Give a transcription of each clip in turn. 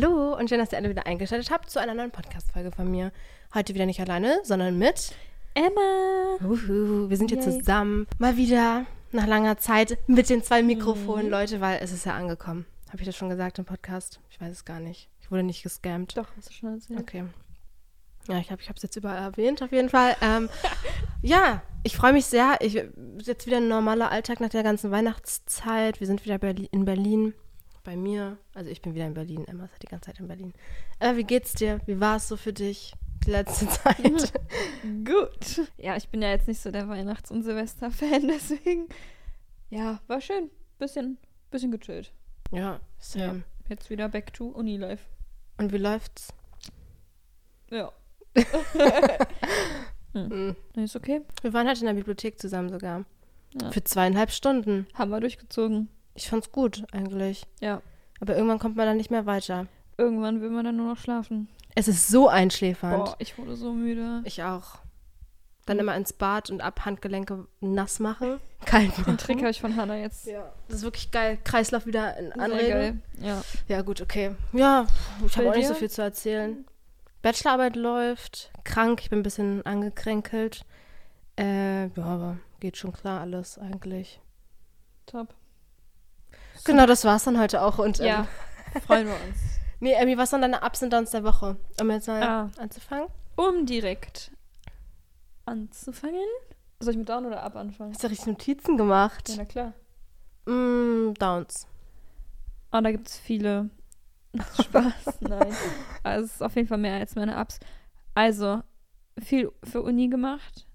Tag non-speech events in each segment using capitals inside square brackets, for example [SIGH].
Hallo und schön, dass ihr alle wieder eingeschaltet habt zu einer neuen Podcast-Folge von mir. Heute wieder nicht alleine, sondern mit Emma. Uhu, wir sind hier Yay. zusammen. Mal wieder nach langer Zeit mit den zwei Mikrofonen, Mhm. Leute, weil es ist ja angekommen. Habe ich das schon gesagt im Podcast? Ich weiß es gar nicht. Ich wurde nicht gescammt. Doch, hast du schon erzählt. Okay. Ja, ich glaube, ich habe es jetzt überall erwähnt, auf jeden Fall. Ähm, [LAUGHS] ja, ich freue mich sehr. Ich, jetzt wieder ein normaler Alltag nach der ganzen Weihnachtszeit. Wir sind wieder Berli in Berlin. Bei mir. Also ich bin wieder in Berlin. Emma ist halt die ganze Zeit in Berlin. Äh, wie geht's dir? Wie war es so für dich die letzte [LAUGHS] Zeit? Gut. Ja, ich bin ja jetzt nicht so der Weihnachts- und Silvester-Fan, [LAUGHS] deswegen. Ja, war schön. Bisschen, bisschen gechillt. ja, same. Jetzt wieder back to Uni-Life. Und wie läuft's? Ja. [LAUGHS] Mhm. Ist okay. Wir waren halt in der Bibliothek zusammen sogar. Ja. Für zweieinhalb Stunden. Haben wir durchgezogen. Ich fand's gut, eigentlich. Ja. Aber irgendwann kommt man dann nicht mehr weiter. Irgendwann will man dann nur noch schlafen. Es ist so einschläfernd. Boah, ich wurde so müde. Ich auch. Dann immer ins Bad und ab Handgelenke nass [LAUGHS] machen. Kalt machen. Den Trick habe ich von Hannah jetzt. Ja, das ist wirklich geil. Kreislauf wieder in Sehr Anregen. geil. Ja. Ja, gut, okay. Ja, ich habe auch nicht so viel zu erzählen. Bachelorarbeit läuft. Krank, ich bin ein bisschen angekränkelt. Äh, ja, aber geht schon klar alles eigentlich. Top. Genau, das war's dann heute auch. Und, Ja. Ähm, [LAUGHS] Freuen wir uns. [LAUGHS] nee, Emmy, was sind deine Ups und Downs der Woche? Um jetzt mal Ah. anzufangen. Um direkt anzufangen. Soll ich mit Down oder Up anfangen? Hast du richtig Notizen gemacht? Ja, na klar. Mm, Downs. Oh, da gibt es viele. [LAUGHS] Spaß, nein. Also es ist auf jeden Fall mehr als meine Ups. Also, viel für Uni gemacht.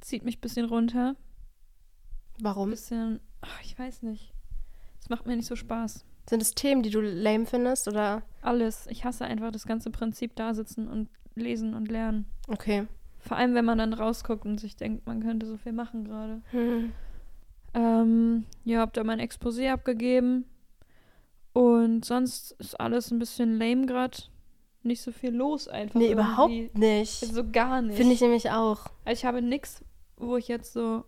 Zieht mich ein bisschen runter. Ein Warum? bisschen, ach, ich weiß nicht. Macht mir nicht so Spaß. Sind es Themen, die du lame findest? Oder? Alles. Ich hasse einfach das ganze Prinzip da sitzen und lesen und lernen. Okay. Vor allem, wenn man dann rausguckt und sich denkt, man könnte so viel machen gerade. Hm. Ähm, ja, hab da mein Exposé abgegeben. Und sonst ist alles ein bisschen lame gerade. Nicht so viel los einfach. Nee, irgendwie. überhaupt nicht. So gar nicht. Finde ich nämlich auch. Also ich habe nichts, wo ich jetzt so.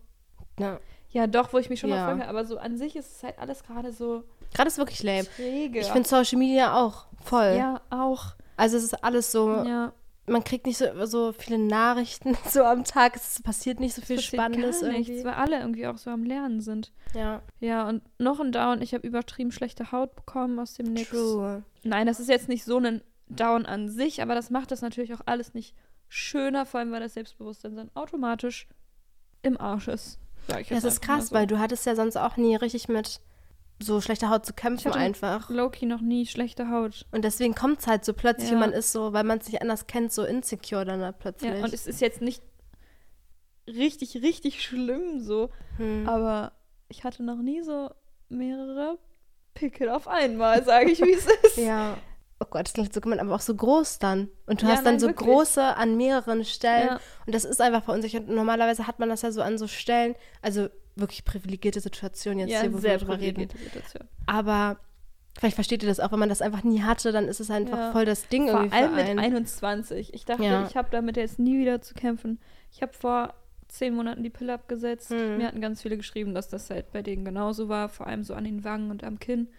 Ja. Ja, doch, wo ich mich schon Ja. mal freue. Aber so an sich ist es halt alles gerade so Gerade ist wirklich lame. träge. Ich finde Social Media auch voll. Ja, auch. Also es ist alles so, Ja. man kriegt nicht so, so viele Nachrichten [LAUGHS] so am Tag. Es passiert nicht so viel Spannendes gar irgendwie. nichts, weil alle irgendwie auch so am Lernen sind. Ja, Ja, und noch ein Down. Ich habe übertrieben schlechte Haut bekommen aus dem Nix. true. Nein, das ist jetzt nicht so ein Down an sich, aber das macht das natürlich auch alles nicht schöner, vor allem weil das Selbstbewusstsein dann automatisch im Arsch ist. Sag ich jetzt das ist krass, so. weil du hattest ja sonst auch nie richtig mit so schlechter Haut zu kämpfen hatte- einfach. Loki noch nie schlechte Haut. Und deswegen kommt es halt so plötzlich Ja. man ist so, weil man es nicht anders kennt, so insecure dann halt plötzlich. Ja, und es ist jetzt nicht richtig, richtig schlimm so, hm. aber ich hatte noch nie so mehrere Pickel auf einmal, sage ich, wie es [LAUGHS] ist. Ja. Oh Gott, das klingt so gemein, aber auch so groß dann. Und du Ja, hast dann nein, so wirklich. große an mehreren Stellen. Ja. Und das ist einfach verunsichernd. Und Normalerweise hat man das ja so an so Stellen, also wirklich privilegierte Situation jetzt Ja, hier, wo sehr wir drüber reden. Situation. Aber vielleicht versteht ihr das auch, wenn man das einfach nie hatte, dann ist es einfach voll das Ding Vor irgendwie allem für mit einen. 21. Ich dachte, ich habe damit jetzt nie wieder zu kämpfen. Ich habe vor zehn Monaten die Pille abgesetzt. Mhm. Mir hatten ganz viele geschrieben, dass das halt bei denen genauso war, vor allem so an den Wangen und am Kinn,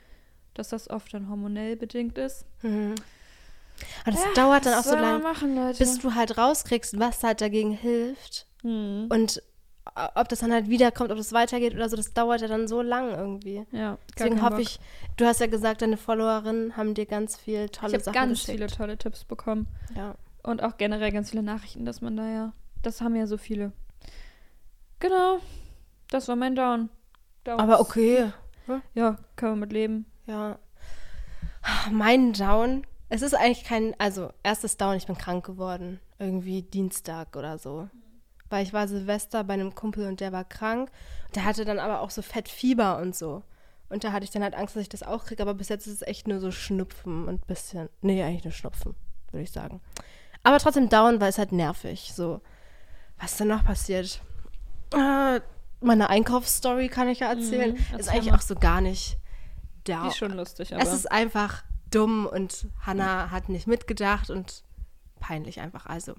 dass das oft dann hormonell bedingt ist. Mhm. Aber das dauert dann auch so man lange, machen, bis du halt rauskriegst, was halt dagegen hilft. Hm. Und äh, ob das dann halt wiederkommt, ob es weitergeht oder so, das dauert ja dann so lang irgendwie. Ja, Deswegen hoffe ich, du hast ja gesagt, deine Followerinnen haben dir ganz viel Ich tolle habe Sachen ganz geschickt. viele tolle Tipps bekommen. Ja. Und auch generell ganz viele Nachrichten, dass man da ja. Das haben ja so viele. Genau. Das war mein Down. Downs. Aber okay. Ja, können wir mit leben. Ja. Mein Down. Es ist eigentlich kein, also erstes Down, ich bin krank geworden. Irgendwie Dienstag oder so. Weil ich war Silvester bei einem Kumpel und der war krank. Der hatte dann aber auch so Fettfieber und so. Und da hatte ich dann halt Angst, dass ich das auch kriege. Aber bis jetzt ist es echt nur so Schnupfen und bisschen. Nee, eigentlich nur Schnupfen, würde ich sagen. Aber trotzdem Down, weil es halt nervig. So. Was ist denn noch passiert? Äh, meine Einkaufsstory kann ich ja erzählen. Mhm, ist eigentlich mal. auch so gar nicht Die ist schon lustig, aber. Es ist einfach dumm und Hannah hat nicht mitgedacht und peinlich einfach. Also,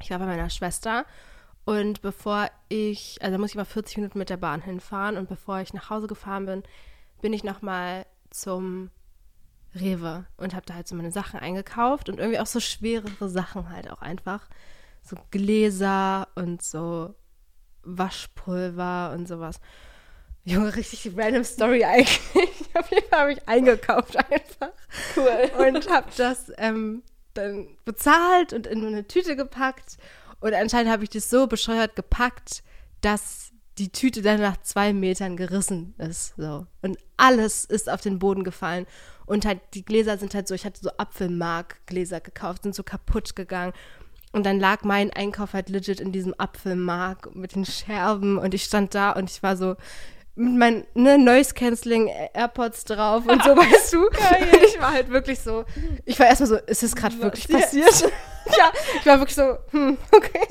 ich war bei meiner Schwester und bevor ich, also da muss ich mal 40 Minuten mit der Bahn hinfahren und bevor ich nach Hause gefahren bin, bin ich nochmal zum Rewe und habe da halt so meine Sachen eingekauft und irgendwie auch so schwerere Sachen halt auch einfach. So Gläser und so Waschpulver und sowas. Junge, richtig random Story eigentlich. [LAUGHS] Auf jeden Fall habe ich eingekauft einfach. Cool. Und habe das ähm, dann bezahlt und in eine Tüte gepackt. Und anscheinend habe ich das so bescheuert gepackt, dass die Tüte dann nach zwei Metern gerissen ist. So. Und alles ist auf den Boden gefallen. Und halt die Gläser sind halt so, ich hatte so Apfelmark-Gläser gekauft, sind so kaputt gegangen. Und dann lag mein Einkauf halt legit in diesem Apfelmark mit den Scherben. Und ich stand da und ich war so, mit meinen ne, Noise Cancelling AirPods drauf und so, [LAUGHS] weißt du? Geil. [LAUGHS] Ich war halt wirklich so, ich war erstmal so, ist es gerade wirklich passiert? [LAUGHS] ja, ich war wirklich so, hm, okay.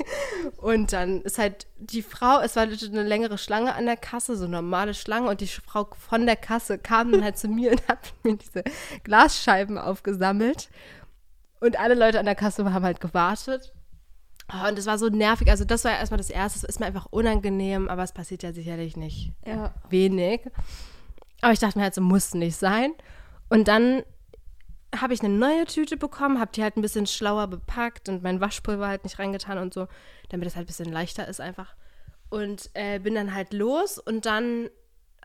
Und dann ist halt die Frau, es war eine längere Schlange an der Kasse, so normale Schlange und die Frau von der Kasse kam dann halt zu mir und hat mir diese Glasscheiben aufgesammelt und alle Leute an der Kasse haben halt gewartet Oh, und das war so nervig. Also, das war ja erstmal das Erste. Es ist mir einfach unangenehm, aber es passiert ja sicherlich nicht Ja. wenig. Aber ich dachte mir halt, so muss nicht sein. Und dann habe ich eine neue Tüte bekommen, habe die halt ein bisschen schlauer bepackt und mein Waschpulver halt nicht reingetan und so, damit es halt ein bisschen leichter ist einfach. Und äh, bin dann halt los und dann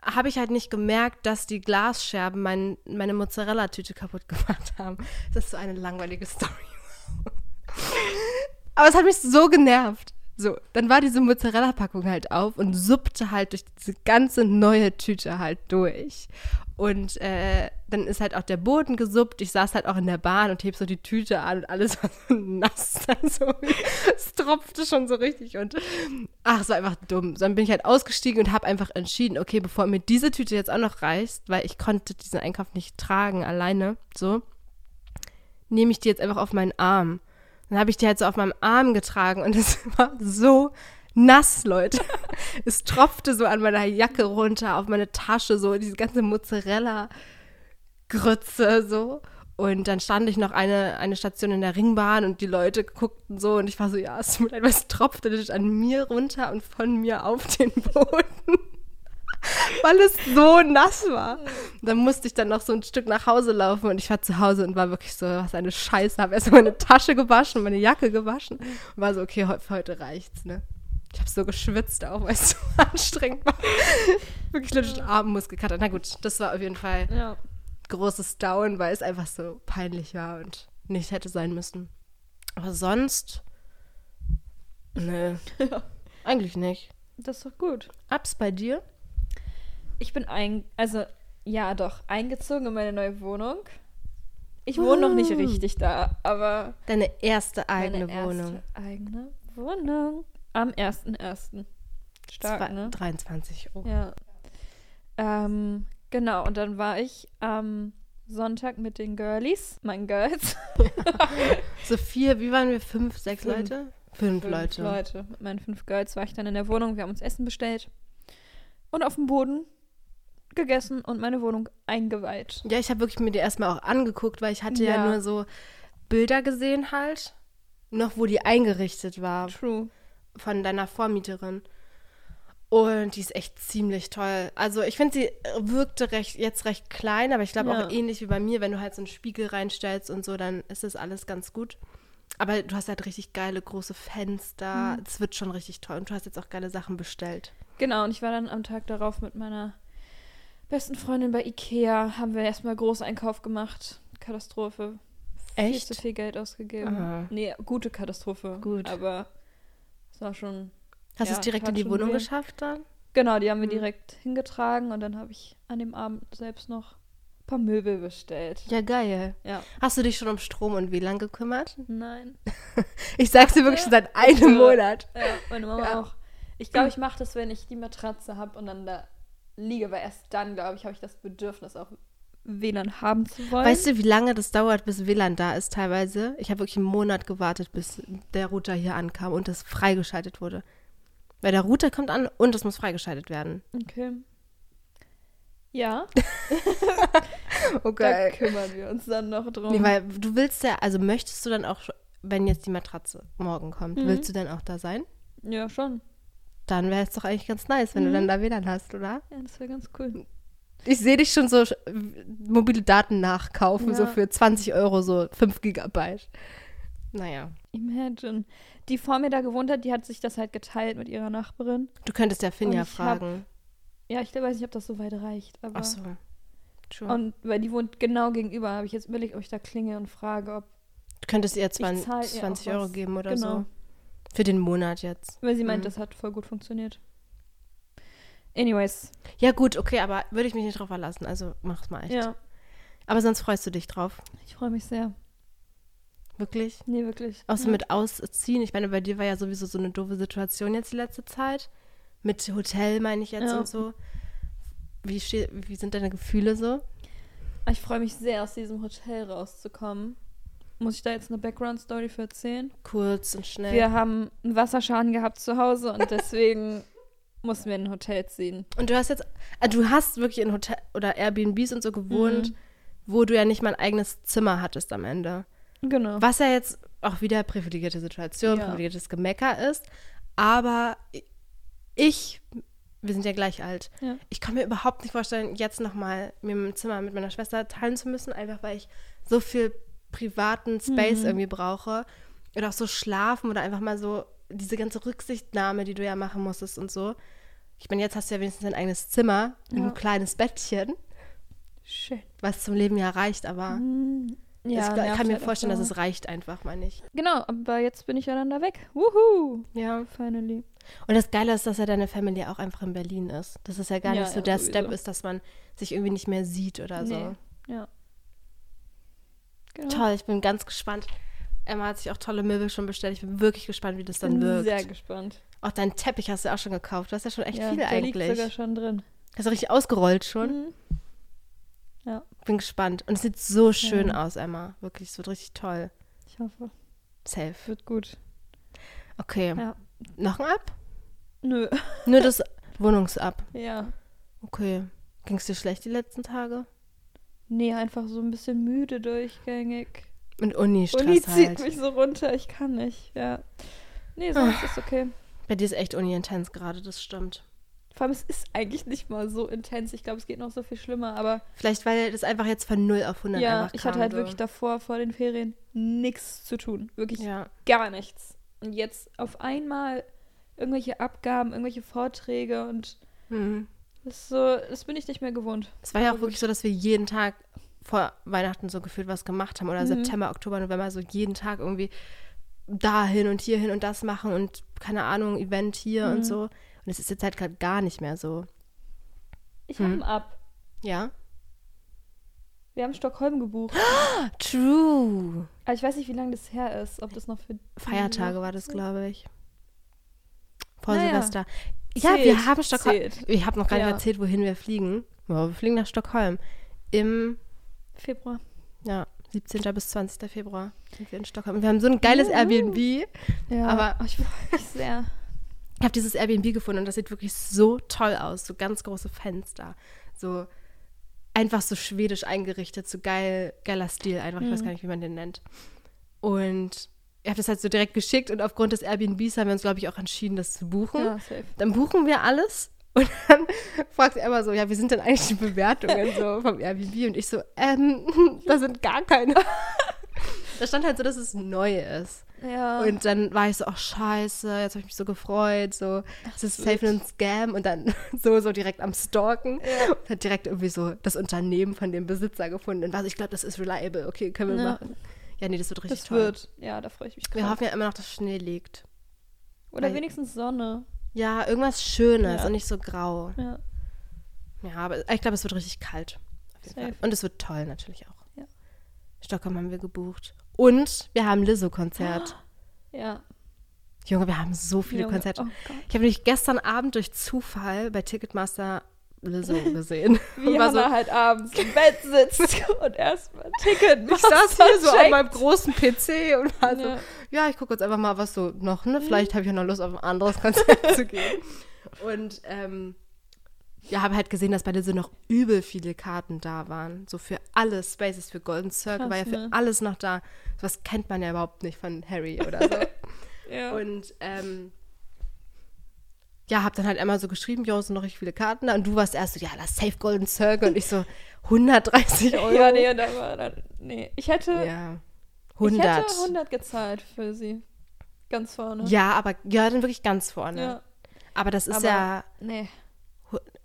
habe ich halt nicht gemerkt, dass die Glasscherben mein, meine Mozzarella-Tüte kaputt gemacht haben. Das ist so eine langweilige [LAUGHS] Story. Aber es hat mich so genervt. So, dann war diese Mozzarella-Packung halt auf und suppte halt durch diese ganze neue Tüte halt durch. Und äh, dann ist halt auch der Boden gesuppt. Ich saß halt auch in der Bahn und heb so die Tüte an und alles [LAUGHS] war so nass. Also, es tropfte schon so richtig und ach, es war einfach dumm. So, dann bin ich halt ausgestiegen und habe einfach entschieden, okay, bevor mir diese Tüte jetzt auch noch reißt, weil ich konnte diesen Einkauf nicht tragen alleine, so, nehme ich die jetzt einfach auf meinen Arm. Dann habe ich die halt so auf meinem Arm getragen und [LAUGHS] es war so nass, Leute. Es tropfte so an meiner Jacke runter, auf meine Tasche, so diese ganze Mozzarella-Grütze, so. Und dann stand ich noch eine, eine Station in der Ringbahn und die Leute guckten so und ich war so, ja, es tut mir leid, was tropfte an mir runter und von mir auf den Boden. [LAUGHS] Weil es so nass war. Und dann musste ich dann noch so ein Stück nach Hause laufen und ich war zu Hause und war wirklich so, was eine Scheiße. Habe erst meine Tasche gewaschen, meine Jacke gewaschen und war so, okay, für heute reicht's, ne? Ich habe so geschwitzt auch, weil es so [LAUGHS] anstrengend war. wirklich legit Armmuskelkater. Na gut, das war auf jeden Fall Ja. großes Down, weil es einfach so peinlich war und nicht hätte sein müssen. Aber sonst, nö, [LAUGHS] eigentlich nicht. Das ist doch gut. Abs bei dir? Ich bin ein, also ja, doch, eingezogen in meine neue Wohnung. Ich wohne noch nicht Uh. richtig da, aber Deine erste eigene meine erste Wohnung. eigene Wohnung. Am 1.1. Stark, Zwei- ne? 23 Euro. Ja. Ähm, genau, und dann war ich am Sonntag mit den Girlies, meinen Girls. [LAUGHS] So vier, wie waren wir? Fünf, sechs Fünf. Leute? Fünf, Fünf Leute. Leute. Mit meinen fünf Girls war ich dann in der Wohnung. Wir haben uns Essen bestellt. Und auf dem Boden gegessen und meine Wohnung eingeweiht. Ja, ich habe wirklich mir die erstmal auch angeguckt, weil ich hatte ja. Ja. nur so Bilder gesehen halt. Noch wo die eingerichtet war True. von deiner Vormieterin. Und die ist echt ziemlich toll. Also ich finde, sie wirkte recht, jetzt recht klein, aber ich glaube Ja. auch ähnlich wie bei mir, wenn du halt so einen Spiegel reinstellst und so, dann ist das alles ganz gut. Aber du hast halt richtig geile große Fenster. Mhm. Es wird schon richtig toll. Und du hast jetzt auch geile Sachen bestellt. Genau, und ich war dann am Tag darauf mit meiner besten Freundin bei Ikea. Haben wir erstmal Großeinkauf gemacht. Katastrophe. Viel Echt? zu viel Geld ausgegeben. Aha. Nee, gute Katastrophe. Gut. Aber es war schon. Hast du Ja, es direkt in die Wohnung weh. geschafft dann? Genau, die haben wir Mhm. direkt hingetragen und dann habe ich an dem Abend selbst noch ein paar Möbel bestellt. Ja, geil. Ja. Hast du dich schon um Strom und WLAN gekümmert? Nein. [LAUGHS] Ich sag's dir wirklich schon seit einem. Monat. Ja, meine Mama Ja. auch. Ich glaube, ich mache das, wenn ich die Matratze habe und dann da liege, weil erst dann, glaube ich, habe ich das Bedürfnis, auch WLAN haben zu wollen. Weißt du, wie lange das dauert, bis WLAN da ist teilweise? Ich habe wirklich einen Monat gewartet, bis der Router hier ankam und das freigeschaltet wurde. Weil der Router kommt an und es muss freigeschaltet werden. Okay. Ja, [LAUGHS] da Okay. kümmern wir uns dann noch drum. Nee, weil du willst ja, also möchtest du dann auch, wenn jetzt die Matratze morgen kommt, Mhm. willst du dann auch da sein? ja, schon. Dann wäre es doch eigentlich ganz nice, wenn du Mhm. dann da WLAN hast, oder? Ja, das wäre ganz cool. ich sehe dich schon so mobile Daten nachkaufen, so Ja. für 20 Euro, so 5 Gigabyte. Naja. Imagine. Die vor mir da gewohnt hat, die hat sich das halt geteilt mit ihrer Nachbarin. Du könntest ja Finja ich hab- fragen. Ja, ich weiß nicht, ob das so weit reicht. Aber Ach so. True. Und weil die wohnt genau gegenüber, habe ich jetzt überlegt, ob ich da klinge und frage, ob. du könntest ihr zahl 20, ihr auch 20 Euro was. geben oder Genau. so. Für den Monat jetzt. Weil sie meint, Mhm. das hat voll gut funktioniert. Anyways. Ja, gut, okay, aber würde ich mich nicht drauf verlassen. Also mach's mal echt. Ja, Aber sonst freust du dich drauf. ich freue mich sehr. Wirklich? Nee, wirklich. Außer ja. mit Ausziehen. Ich meine, bei dir war ja sowieso so eine doofe Situation jetzt die letzte Zeit. Mit Hotel meine ich jetzt Ja. und so. Wie, wie sind deine Gefühle so? Ich freue mich sehr, aus diesem Hotel rauszukommen. Muss ich da jetzt eine Background-Story für erzählen? Kurz und schnell. Wir haben einen Wasserschaden gehabt zu Hause und [LAUGHS] deswegen mussten wir in ein Hotel ziehen. Und du hast jetzt, äh, du hast wirklich in Hotel oder Airbnbs und so gewohnt, Mhm. wo du ja nicht mal ein eigenes Zimmer hattest am Ende. Genau. Was ja jetzt auch wieder privilegierte Situation, Ja. privilegiertes Gemecker ist. Aber ich, wir sind ja gleich alt. Ja. Ich kann mir überhaupt nicht vorstellen, jetzt nochmal mir ein Zimmer mit meiner Schwester teilen zu müssen, einfach weil ich so viel privaten Space Mhm. irgendwie brauche. Oder auch so schlafen oder einfach mal so diese ganze Rücksichtnahme, die du ja machen musstest und so. Ich meine, jetzt hast du ja wenigstens ein eigenes Zimmer, Ja. ein kleines Bettchen, Schön. was zum Leben ja reicht, aber Mhm. ich Ja, gl- nervt kann mir halt vorstellen, dass es reicht einfach, meine ich. Genau, aber jetzt bin ich ja dann da weg. Wuhu! Ja. Finally. Und das Geile ist, dass ja deine Familie auch einfach in Berlin ist. Dass es ja gar Ja, nicht so ja, der sowieso. Step ist, dass man sich irgendwie nicht mehr sieht oder so. Nee. Ja. Genau. Toll, ich bin ganz gespannt. Emma hat sich auch tolle Möbel schon bestellt. Ich bin wirklich gespannt, wie das dann bin wirkt. sehr gespannt. Auch deinen Teppich hast du auch schon gekauft. Du hast ja schon echt ja, viel der eigentlich. liegt sogar schon drin. Hast du richtig ausgerollt schon? Mhm. Ja, Bin gespannt. Und es sieht so schön Ja. aus, Emma. Wirklich, es wird richtig toll. ich hoffe, Safe. wird gut. Okay. Ja. Noch ein Ab? Nö. Nur das Wohnungsab. [LAUGHS] Ja. Okay. Ging es dir schlecht die letzten Tage? Nee, einfach so ein bisschen müde durchgängig. Und Uni-Stress Uni zieht halt. mich so runter, ich kann nicht, ja. Nee, sonst ist okay. Bei dir ist echt Uni-intens gerade, das stimmt. Vor allem, es ist eigentlich nicht mal so intens. Ich glaube, es geht noch so viel schlimmer, aber Vielleicht, weil das einfach jetzt von 0 auf 100 ja, einfach ich kam, hatte halt so. wirklich davor, vor den Ferien, nichts zu tun. Wirklich Ja. gar nichts. Und jetzt auf einmal irgendwelche Abgaben, irgendwelche Vorträge und Mhm. Das so, das bin ich nicht mehr gewohnt. Es war ja auch wirklich so, dass wir jeden Tag vor Weihnachten so gefühlt was gemacht haben oder Mhm. September, Oktober, November so jeden Tag irgendwie dahin und hierhin und das machen und keine Ahnung, Event hier Mhm. und so. Und es ist jetzt halt gerade gar nicht mehr so. Ich Hm. habe Ab. Ja? Wir haben Stockholm gebucht. [GASPS] True. Aber ich weiß nicht, wie lange das her ist. Ob das noch für Feiertage war das, glaube ich. Vor Naja. Silvester. Ja, Zählt, wir haben Stockholm. zählt. Ich habe noch gar nicht Ja. erzählt, wohin wir fliegen. Ja, wir fliegen nach Stockholm. Im Februar. ja, 17. bis 20. Februar sind wir in Stockholm. Und wir haben so ein geiles. Airbnb. Ja, Aber- oh, ich freue mich sehr. Ich habe dieses Airbnb gefunden und das sieht wirklich so toll aus. So ganz große Fenster. So einfach so schwedisch eingerichtet. So geil, geiler Stil einfach. Ich weiß Mhm. gar nicht, wie man den nennt. Und ich habe das halt so direkt geschickt und aufgrund des Airbnbs haben wir uns, glaube ich, auch entschieden, das zu buchen. Ja, safe. Dann buchen wir alles und dann [LAUGHS] fragt er immer so, ja, wie sind denn eigentlich die Bewertungen so vom Airbnb? Und ich so, ähm, [LAUGHS] da sind gar keine. da stand halt so, dass es neu ist. Ja. Und dann war ich so, ach scheiße, jetzt habe ich mich so gefreut, so, es ist safe ein Scam und dann [LAUGHS] so, so direkt am Stalken. Ja. Und hat direkt irgendwie so das Unternehmen von dem Besitzer gefunden und war so, ich glaube, das ist reliable, okay, können wir Ja. machen. Ja, nee, das wird richtig das toll. wird. Ja, da freue ich mich Wir drauf. hoffen ja immer noch, dass Schnee liegt. Oder weil- wenigstens Sonne. Ja, irgendwas Schönes Ja. und nicht so grau. Ja. Ja, aber ich glaube, es wird richtig kalt. Und es wird toll natürlich auch. Ja. Stockholm haben wir gebucht. Und wir haben Lizzo-Konzert. [GASPS] Ja. Junge, wir haben so viele Junge, Konzerte. Oh. Ich habe nämlich gestern Abend durch Zufall bei Ticketmaster Lizzo gesehen. [LAUGHS] Wie Und war so, halt abends im Bett sitzt [LAUGHS] und erstmal Ticket ich saß hier so an checkt. meinem großen PC und war so, Ja. ja, ich gucke jetzt einfach mal, was so noch, ne? Vielleicht habe ich ja noch Lust, auf ein anderes [LAUGHS] Konzert zu gehen. Und ähm, ja, habe halt gesehen, dass bei Lizzo noch übel viele Karten da waren. So für alle Spaces, für Golden Circle Krass, war ja für ne? alles noch da. Was kennt man ja überhaupt nicht von Harry oder so. Ja. Und ähm, ja, hab dann halt einmal so geschrieben, jo, es sind noch richtig viele Karten da. Und du warst erst so, ja, das Safe Golden Circle. Und ich so, [LAUGHS] 130 Euro. Ja, nee, da war dann, nee. Ich hätte, Ja. ich 100. hätte 100 gezahlt für sie. Ganz vorne. Ja, aber ja, dann wirklich ganz vorne. Ja. Aber das ist Aber- ja Nee,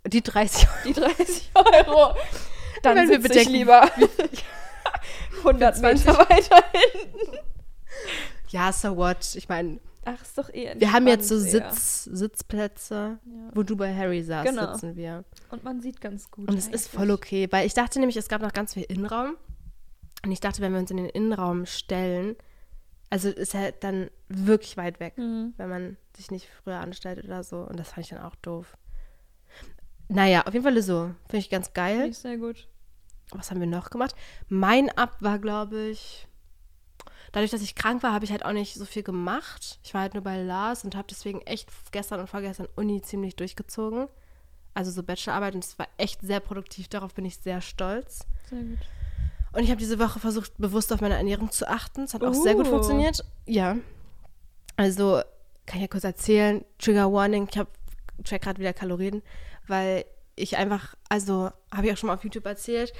die 30 Euro. die 30 Euro. Dann Wenn wir ich bedenken, lieber 100 [LAUGHS] Meter weiter hinten. Ja, so what? Ich meine, Ach, ist doch eh wir haben jetzt so eher. Sitz, Sitzplätze, Ja. wo du bei Harry saßt, Genau. sitzen wir. Und man sieht ganz gut. Und es ist voll okay, weil ich dachte nämlich, es gab noch ganz viel Innenraum. Und ich dachte, wenn wir uns in den Innenraum stellen, also ist ja dann wirklich weit weg, Mhm. wenn man sich nicht früher anstellt oder so. Und das fand ich dann auch doof. Naja, auf jeden Fall so. Finde ich ganz geil. Finde ich sehr gut. was haben wir noch gemacht? Mein Ab war, glaube ich, dadurch, dass ich krank war, habe ich halt auch nicht so viel gemacht. Ich war halt nur bei Lars und habe deswegen echt gestern und vorgestern Uni ziemlich durchgezogen. Also so Bachelorarbeit und es war echt sehr produktiv. Darauf bin ich sehr stolz. Sehr gut. Und ich habe diese Woche versucht, bewusst auf meine Ernährung zu achten. Es hat auch sehr gut Uh. funktioniert. Ja. Also, kann ich ja kurz erzählen. Trigger Warning, ich habe check gerade wieder Kalorien, weil ich einfach, also habe ich auch schon mal auf YouTube erzählt,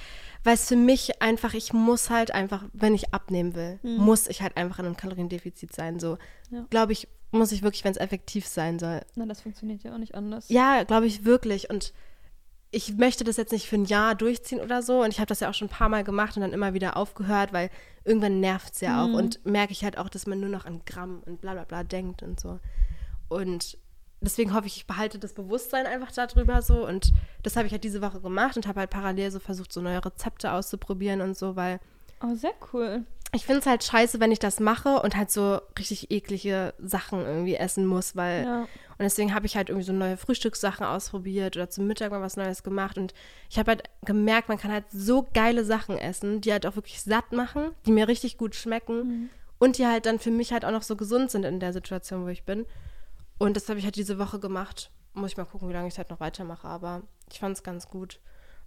weil es für mich einfach, ich muss halt einfach, wenn ich abnehmen will, muss ich halt einfach in einem Kaloriendefizit sein. So, Ja. glaube ich, muss ich wirklich, wenn es effektiv sein soll. Na, das funktioniert ja auch nicht anders. Ja, glaube ich wirklich. Und ich möchte das jetzt nicht für ein Jahr durchziehen oder so. Und ich habe das ja auch schon ein paar Mal gemacht und dann immer wieder aufgehört, weil irgendwann nervt es ja auch. Und merke ich halt auch, dass man nur noch an Gramm und bla bla bla denkt und so. Und deswegen hoffe ich, ich behalte das Bewusstsein einfach darüber so. Und das habe ich halt diese Woche gemacht und habe halt parallel so versucht, so neue Rezepte auszuprobieren und so, weil Oh, sehr cool. ich finde es halt scheiße, wenn ich das mache und halt so richtig eklige Sachen irgendwie essen muss, weil Ja. und deswegen habe ich halt irgendwie so neue Frühstückssachen ausprobiert oder zum Mittag mal was Neues gemacht. Und ich habe halt gemerkt, man kann halt so geile Sachen essen, die halt auch wirklich satt machen, die mir richtig gut schmecken und die halt dann für mich halt auch noch so gesund sind in der Situation, wo ich bin. Und das habe ich halt diese Woche gemacht. Muss ich mal gucken, wie lange ich halt noch weitermache. Aber ich fand es ganz gut.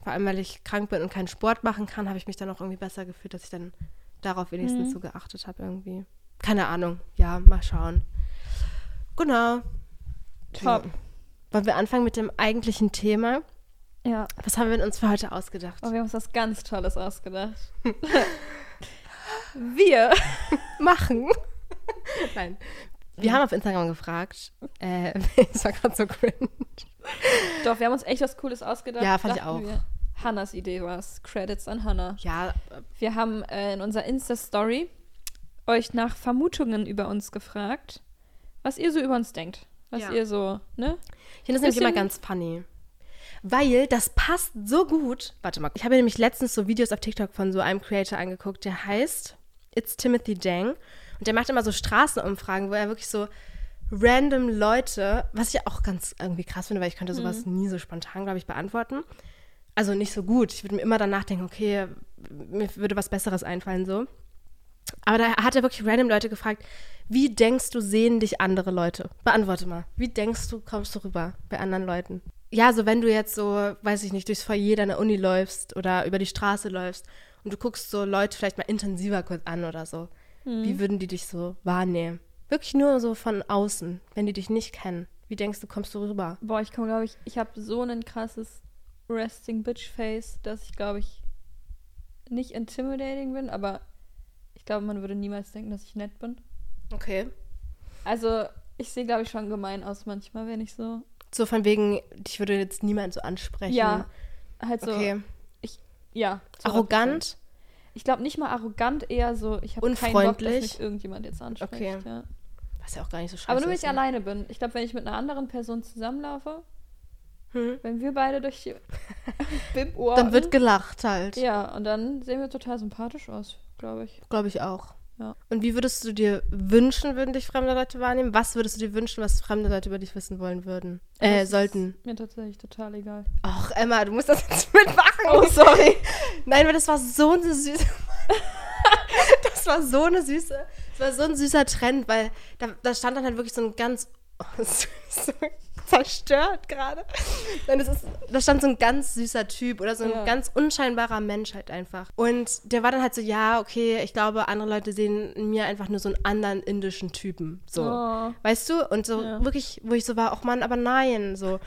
Vor allem, weil ich krank bin und keinen Sport machen kann, habe ich mich dann auch irgendwie besser gefühlt, dass ich dann darauf wenigstens so geachtet habe irgendwie. Keine Ahnung. Ja, mal schauen. Genau. Top. Wollen wir anfangen mit dem eigentlichen Thema? Ja. Was haben wir uns für heute ausgedacht? Oh, wir haben uns was ganz Tolles ausgedacht. [LAUGHS] wir. Machen. [LAUGHS] Nein. Wir haben auf Instagram gefragt. Äh, [LAUGHS] das war gerade so cringe. Doch, wir haben uns echt was Cooles ausgedacht. Ja, fand ich auch. Wir. Hannas Idee war es. Credits an Hannah. Ja, Wir haben äh, in unserer Insta-Story euch nach Vermutungen über uns gefragt, was ihr so über uns denkt. Was Ja. ihr so, ne? ich finde das nämlich immer ganz funny. Weil das passt so gut. Warte mal. Ich habe nämlich letztens so Videos auf TikTok von so einem Creator angeguckt, der heißt It's Timothy Dang. Und der macht immer so Straßenumfragen, wo er wirklich so random Leute, was ich auch ganz irgendwie krass finde, weil ich könnte sowas nie so spontan, glaube ich, beantworten. Also nicht so gut. Ich würde mir immer danach denken, okay, mir würde was Besseres einfallen so. Aber da hat er wirklich random Leute gefragt, wie denkst du, sehen dich andere Leute? Beantworte mal. Wie denkst du, kommst du rüber bei anderen Leuten? Ja, so wenn du jetzt so, weiß ich nicht, durchs Foyer deiner Uni läufst oder über die Straße läufst und du guckst so Leute vielleicht mal intensiver kurz an oder so. Wie würden die dich so wahrnehmen? Wirklich nur so von außen, wenn die dich nicht kennen. Wie denkst du, kommst du rüber? Boah, ich komme, glaube ich, ich habe so ein krasses Resting Bitch Face, dass ich, glaube ich, nicht intimidating bin, aber ich glaube, man würde niemals denken, dass ich nett bin. Okay. Also, ich sehe, glaube ich, schon gemein aus manchmal, wenn ich so. So von wegen, dich würde jetzt niemand so ansprechen. Ja, halt so. Okay. Ja. zu Arrogant? Ich glaube nicht mal arrogant, eher so, ich habe keinen Bock, dass mich irgendjemand jetzt anspricht. Okay. Ja. Was ja auch gar nicht so scheiße Aber nur wenn ist, ich ne? alleine bin. Ich glaube, wenn ich mit einer anderen Person zusammenlaufe, Hm? wenn wir beide durch die [LAUGHS] Bib Dann wird gelacht halt. Ja, und dann sehen wir total sympathisch aus, glaube ich. Glaube ich auch. Ja. Und wie würdest du dir wünschen, würden dich fremde Leute wahrnehmen? Was würdest du dir wünschen, was fremde Leute über dich wissen wollen würden? Äh, Das sollten. Mir tatsächlich total egal. Ach, Emma, du musst das jetzt [LAUGHS] mitmachen. Oh, sorry. Nein, aber das war so eine süße. [LAUGHS] das war so eine süße. Das war so ein süßer Trend, weil da, da stand dann halt wirklich so ein ganz. Oh, [LAUGHS] süß. Zerstört gerade. Nein, das ist, da stand so ein ganz süßer Typ oder so ein Ja. ganz unscheinbarer Mensch halt einfach. Und der war dann halt so, ja, okay, ich glaube, andere Leute sehen in mir einfach nur so einen anderen indischen Typen. So. Oh. Weißt du? Und so Ja. wirklich, wo ich so war, ach Mann, aber nein, so.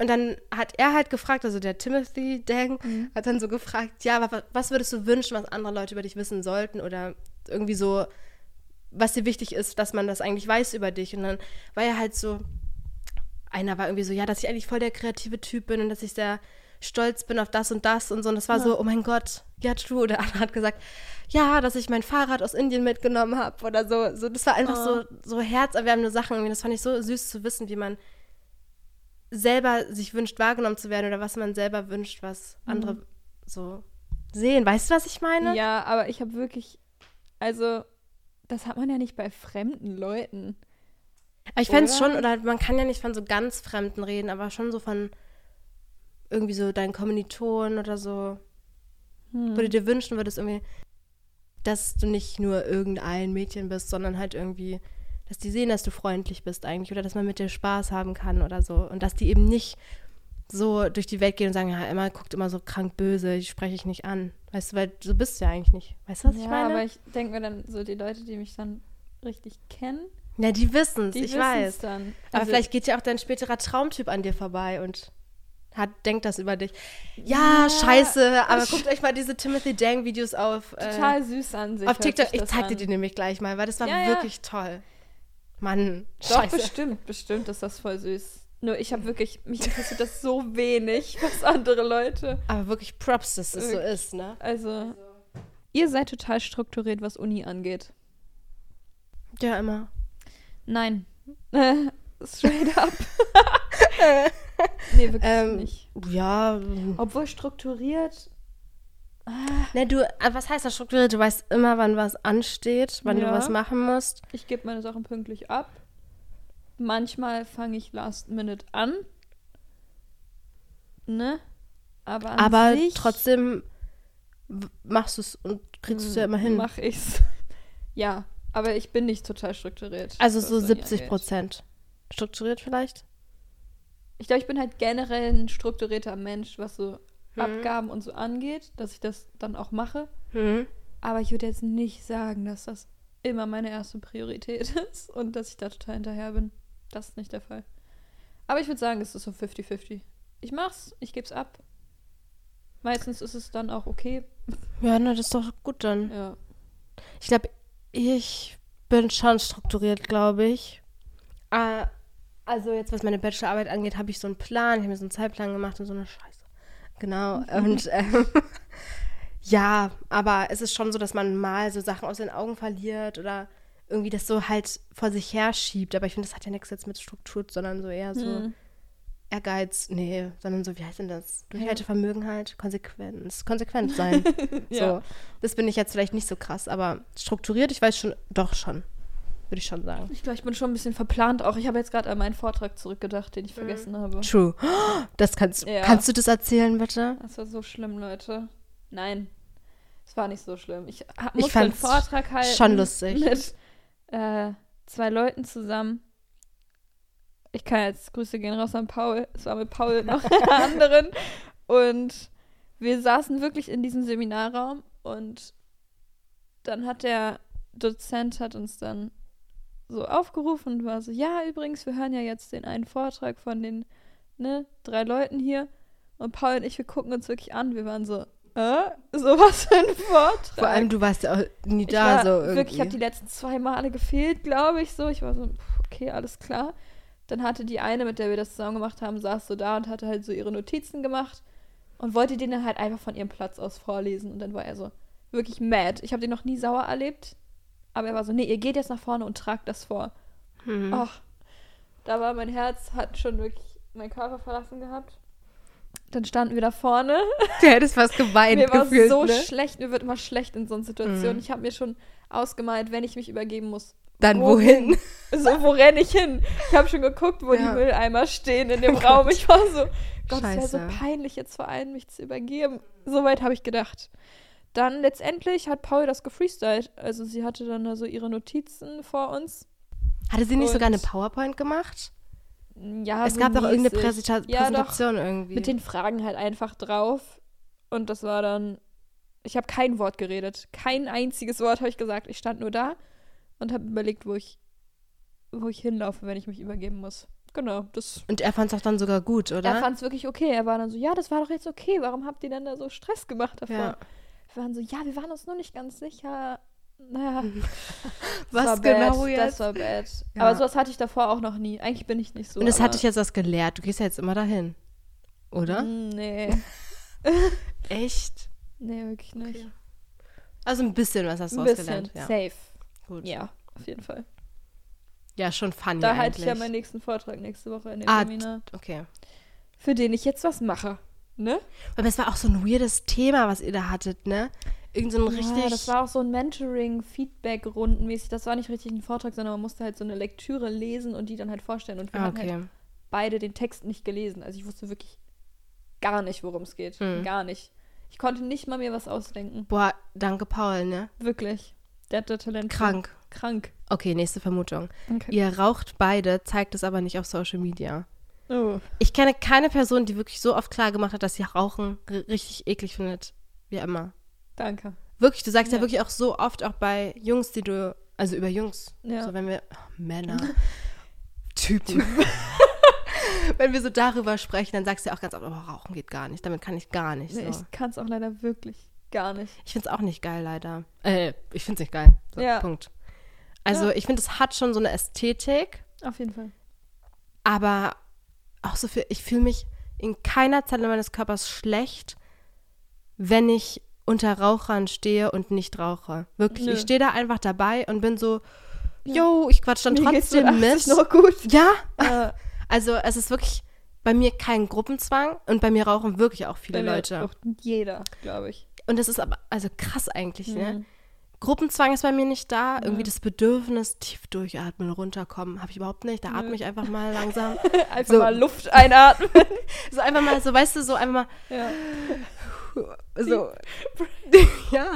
Und dann hat er halt gefragt, also der Timothy Dang Mhm. hat dann so gefragt, ja, was würdest du wünschen, was andere Leute über dich wissen sollten oder irgendwie so, was dir wichtig ist, dass man das eigentlich weiß über dich. Und dann war er halt so, einer war irgendwie so, ja, dass ich eigentlich voll der kreative Typ bin und dass ich sehr stolz bin auf das und das und so. Und das war so, oh mein Gott, ja, true. Der andere hat gesagt, ja, dass ich mein Fahrrad aus Indien mitgenommen habe oder so. so. Das war einfach so, so herzerwärmende Sachen. Irgendwie. Das fand ich so süß zu wissen, wie man selber sich wünscht, wahrgenommen zu werden oder was man selber wünscht, was andere so sehen. Weißt du, was ich meine? Ja, aber ich habe wirklich, also, das hat man ja nicht bei fremden Leuten. Aber ich fände es schon, oder man kann ja nicht von so ganz Fremden reden, aber schon so von irgendwie so deinen Kommilitonen oder so, Hm. wo du dir wünschen würdest, irgendwie, dass du nicht nur irgendein Mädchen bist, sondern halt irgendwie, dass die sehen, dass du freundlich bist eigentlich oder dass man mit dir Spaß haben kann oder so. Und dass die eben nicht so durch die Welt gehen und sagen, ja, Emma guckt immer so krank böse, die spreche ich nicht an. Weißt du, weil so bist du ja eigentlich nicht. Weißt du, was ja, ich meine? aber ich denke mir dann so, die Leute, die mich dann richtig kennen, ja, die wissen es, die ich wissen's weiß. dann. Aber Also, vielleicht geht ja auch dein späterer Traumtyp an dir vorbei und hat, denkt das über dich. Ja, Ja, scheiße, aber guckt euch mal diese Timothy Dang-Videos auf, äh, total süß an sich. auf TikTok. Ich zeig dir die nämlich gleich mal, weil das war Ja, ja. wirklich toll. Mann, Doch, scheiße. bestimmt, bestimmt ist das voll süß. Nur ich habe wirklich, mich interessiert das so wenig, [LAUGHS] was andere Leute. Aber wirklich Props, dass das so ist, ne? Also, ihr seid total strukturiert, was Uni angeht. Ja, immer. Nein. Äh, [LAUGHS] straight up. [LAUGHS] nee, wirklich Ähm, nicht. Ja, Obwohl strukturiert. ne, du, äh, was heißt das strukturiert? Du weißt immer, wann was ansteht, wann Ja. du was machen musst. Ich gebe meine Sachen pünktlich ab. Manchmal fange ich last minute an. Ne? Aber an Aber sich trotzdem machst du es und kriegst es ja immer hin. Mach ich's. [LAUGHS] Ja, aber ich bin nicht total strukturiert. Also so Uni 70 angeht. Prozent. Strukturiert vielleicht? Ich glaube, ich bin halt generell ein strukturierter Mensch, was so Mhm. Abgaben und so angeht, dass ich das dann auch mache. Mhm. Aber ich würde jetzt nicht sagen, dass das immer meine erste Priorität [LAUGHS] ist und dass ich da total hinterher bin. Das ist nicht der Fall. Aber ich würde sagen, es ist so 50-50. Ich mach's, ich geb's ab. Meistens ist es dann auch okay. Ja, na, das ist doch gut dann. Ja. Ich glaube, ich bin schon strukturiert, glaube ich. Äh, also jetzt, was meine Bachelorarbeit angeht, habe ich so einen Plan. Ich habe mir so einen Zeitplan gemacht und so eine Scheiße. Genau. Und ähm, [LAUGHS] ja, aber es ist schon so, dass man mal so Sachen aus den Augen verliert oder irgendwie das so halt vor sich her schiebt. Aber ich finde, das hat ja nichts jetzt mit Struktur, sondern so eher so Hm. Ehrgeiz. Nee, sondern so, wie heißt denn das? Durchhaltevermögen halt, Konsequenz. Konsequent sein. [LAUGHS] Ja. So, das bin ich jetzt vielleicht nicht so krass, aber strukturiert, ich weiß schon, doch schon, würde ich schon sagen. Ich glaube, ich bin schon ein bisschen verplant auch. Ich habe jetzt gerade an meinen Vortrag zurückgedacht, den ich Mhm. vergessen habe. True. Das kannst, Ja. kannst du das erzählen, bitte? Das war so schlimm, Leute. Nein, es war nicht so schlimm. Ich ha- Ich musste einen Vortrag halten. schon lustig. Mit äh, zwei Leuten zusammen. Ich kann jetzt Grüße gehen raus an Paul. Es war mit Paul noch einer anderen. Und wir saßen wirklich in diesem Seminarraum und dann hat der Dozent hat uns dann so aufgerufen und war so, ja, übrigens, wir hören ja jetzt den einen Vortrag von den ne, drei Leuten hier. Und Paul und ich, wir gucken uns wirklich an. Wir waren so, äh, sowas für ein Vortrag. Vor allem, du warst ja auch nie Ich da, war so irgendwie. wirklich, ich habe die letzten zwei Male gefehlt, glaube ich so. Ich war so, okay, alles klar. Dann hatte die eine, mit der wir das zusammen gemacht haben, saß so da und hatte halt so ihre Notizen gemacht und wollte den dann halt einfach von ihrem Platz aus vorlesen. Und dann war er so wirklich mad. Ich habe den noch nie sauer erlebt, aber er war so, nee, ihr geht jetzt nach vorne und tragt das vor. Hm. Ach, da war mein Herz, hat schon wirklich meinen Körper verlassen gehabt. Dann standen wir da vorne. [LAUGHS] Du hättest fast geweint Mir war gefühlt, so ne? schlecht, mir wird immer schlecht in so einer Situation. Mhm. Ich habe mir schon ausgemalt, wenn ich mich übergeben muss. Dann wohin? [LAUGHS] So, wo renne ich hin? Ich habe schon geguckt, wo Ja. die Mülleimer stehen in [LAUGHS] dem Oh Raum. Gott. Ich war so, Gott, es wäre so peinlich, jetzt vor allem mich zu übergeben. So weit habe ich gedacht. Dann letztendlich hat Paul das gefreestylt. Also sie hatte dann so ihre Notizen vor uns. Hatte sie nicht sogar eine PowerPoint gemacht? Ja, es so gab doch irgendeine. Präsenta Ja, doch. Präsentation irgendwie. Mit den Fragen halt einfach drauf. Und das war dann. Ich habe kein Wort geredet. Kein einziges Wort habe ich gesagt. Ich stand nur da und habe überlegt, wo ich, wo ich hinlaufe, wenn ich mich übergeben muss. Genau, das. Und er fand es auch dann sogar gut, oder? Er fand es wirklich okay. Er war dann so, ja, das war doch jetzt okay. Warum habt ihr denn da so Stress gemacht davor? Ja. Wir waren so, ja, wir waren uns nur nicht ganz sicher. Naja, [LAUGHS] Was das genau bad, jetzt? Das war bad. Ja. Aber sowas hatte ich davor auch noch nie. Eigentlich bin ich nicht so. Und es aber- hat dich jetzt was gelehrt. Du gehst ja jetzt immer dahin. Oder? Mm, Nee. [LAUGHS] Echt? Nee, wirklich nicht. Okay. Also ein bisschen was hast du Ein bisschen. ausgelernt. Ja, Safe. Gut. Ja, auf jeden Fall. Ja, schon funny da halte ich ja meinen nächsten Vortrag nächste Woche in dem Ah, Seminar, Okay. für den ich jetzt was mache. Ne? Aber es war auch so ein weirdes Thema, was ihr da hattet, ne? Irgend so ein richtig... Ja, das war auch so ein Mentoring, Feedback-Rundenmäßig. Das war nicht richtig ein Vortrag, sondern man musste halt so eine Lektüre lesen und die dann halt vorstellen. Und wir ah, hatten okay. halt beide den Text nicht gelesen. Also ich wusste wirklich gar nicht, worum es geht. Hm. Gar nicht. Ich konnte nicht mal mir was ausdenken. Boah, danke Paul, ne? Wirklich. Der hat da Talent. für. Krank. Krank. Okay, nächste Vermutung. Okay. Ihr raucht beide, zeigt es aber nicht auf Social Media. Oh. Ich kenne keine Person, die wirklich so oft klar gemacht hat, dass sie Rauchen richtig eklig findet. Wie immer. Danke. Wirklich, du sagst ja. Ja. wirklich auch so oft, auch bei Jungs, die du, also über Jungs, Ja. so wenn wir, oh, Männer, [LAUGHS] Typen. [LAUGHS] wenn wir so darüber sprechen, dann sagst du ja auch ganz oft, oh, Rauchen geht gar nicht, damit kann ich gar nicht. Nee, so. ich kann es auch leider wirklich gar nicht. Ich finde es auch nicht geil, leider. Äh, ich finde es nicht geil. So, Ja. Punkt. Also Ja. ich finde, es hat schon so eine Ästhetik, Auf jeden Fall. aber auch so für, ich fühle mich in keiner Zelle meines Körpers schlecht, wenn ich unter Rauchern stehe und nicht rauche. Wirklich, Nö. ich stehe da einfach dabei und bin so, Ja. yo, ich quatsch dann Mir trotzdem 80 mit. [LAUGHS] noch gut. Ja, Äh, [LAUGHS] also es ist wirklich bei mir kein Gruppenzwang und bei mir rauchen wirklich auch viele bei mir Leute. Auch jeder, glaube ich. Und das ist aber also krass eigentlich, ne? Mhm. Gruppenzwang ist bei mir nicht da. Irgendwie Ja. das Bedürfnis, tief durchatmen, runterkommen, habe ich überhaupt nicht. Da atme ich einfach mal langsam. [LAUGHS] Einfach So. mal Luft einatmen. [LAUGHS] So einfach mal, so weißt du, so einfach mal ja. [LAUGHS] so. ja.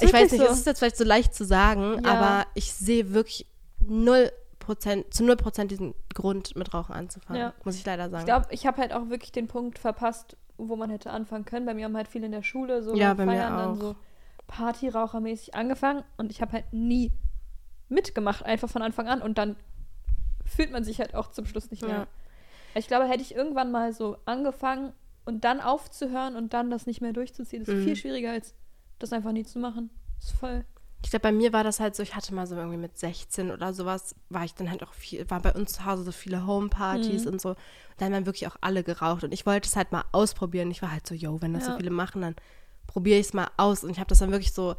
Ich weiß nicht, so. es ist jetzt vielleicht so leicht zu sagen, Ja. aber ich sehe wirklich null Prozent, zu null Prozent diesen Grund mit Rauchen anzufangen. Muss ich leider sagen. Ich glaube, ich habe halt auch wirklich den Punkt verpasst, wo man hätte anfangen können. Bei mir haben halt viele in der Schule so Ja, bei Feiern dann so Partyrauchermäßig angefangen und ich habe halt nie mitgemacht, einfach von Anfang an und dann fühlt man sich halt auch zum Schluss nicht mehr. Ja. Ich glaube, hätte ich irgendwann mal so angefangen und dann aufzuhören und dann das nicht mehr durchzuziehen, ist Mhm. viel schwieriger als das einfach nie zu machen. Ist voll. Ich glaube, bei mir war das halt so, ich hatte mal so irgendwie mit 16 oder sowas, war ich dann halt auch viel, war bei uns zu Hause so viele Homepartys Mhm. und so. Und da haben dann wirklich auch alle geraucht. Und ich wollte es halt mal ausprobieren. Ich war halt so, yo, wenn das so Ja. viele machen, dann probiere ich es mal aus. Und ich habe das dann wirklich so,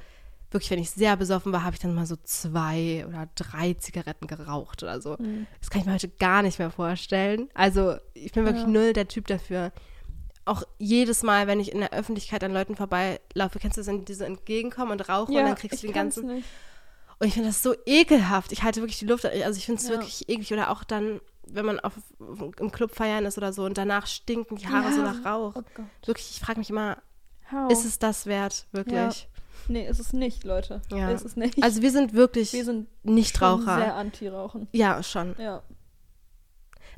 wirklich, wenn ich sehr besoffen war, habe ich dann mal so zwei oder drei Zigaretten geraucht oder so. Mhm. Das kann ich mir heute gar nicht mehr vorstellen. Also ich bin wirklich Ja. null der Typ dafür. Auch jedes Mal, wenn ich in der Öffentlichkeit an Leuten vorbeilaufe, kennst du das, wenn die so entgegenkommen und rauchen und dann kriegst du den ganzen Nicht. und ich finde das so ekelhaft. Ich halte wirklich die Luft. Also ich finde es Ja. wirklich eklig. Oder auch dann, wenn man auf, im Club feiern ist oder so und danach stinken die Haare so Ja. nach Rauch. Oh. Wirklich, ich frage mich immer, How? ist es das wert? Wirklich. Nee, ist es nicht, Leute. Ja. Ist es nicht. Also wir sind wirklich wir sind Nichtraucher. schon sehr anti-Rauchen. ja, schon. Ja.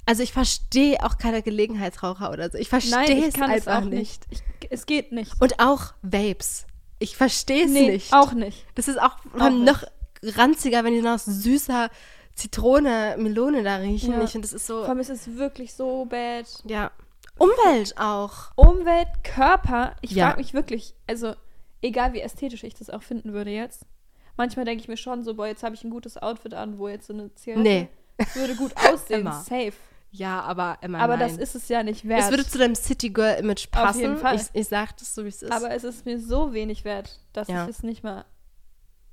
Also ich verstehe auch keine Gelegenheitsraucher oder so. Ich verstehe es einfach auch nicht. nicht. Ich, es geht nicht. Und auch Vapes. Ich verstehe es nee, nicht. auch nicht. Das ist auch, Auch nicht. noch ranziger, wenn die nach süßer Zitrone, Melone da riechen. Ja. Ich finde, das ist so, Vor allem ist es wirklich so bad. ja. Umwelt auch. Umwelt, Körper. Ich Ja. frage mich wirklich, also egal wie ästhetisch ich das auch finden würde jetzt. Manchmal denke ich mir schon so, boah, jetzt habe ich ein gutes Outfit an, wo jetzt so eine Zigarette Nee. würde gut [LAUGHS] aussehen, safe. Ja, aber Emma, Aber nein. das ist es ja nicht wert. Es würde zu deinem City Girl Image Auf passen. jeden Fall. Ich, ich sag das so, wie es ist. Aber es ist mir so wenig wert, dass Ja. ich es nicht mal.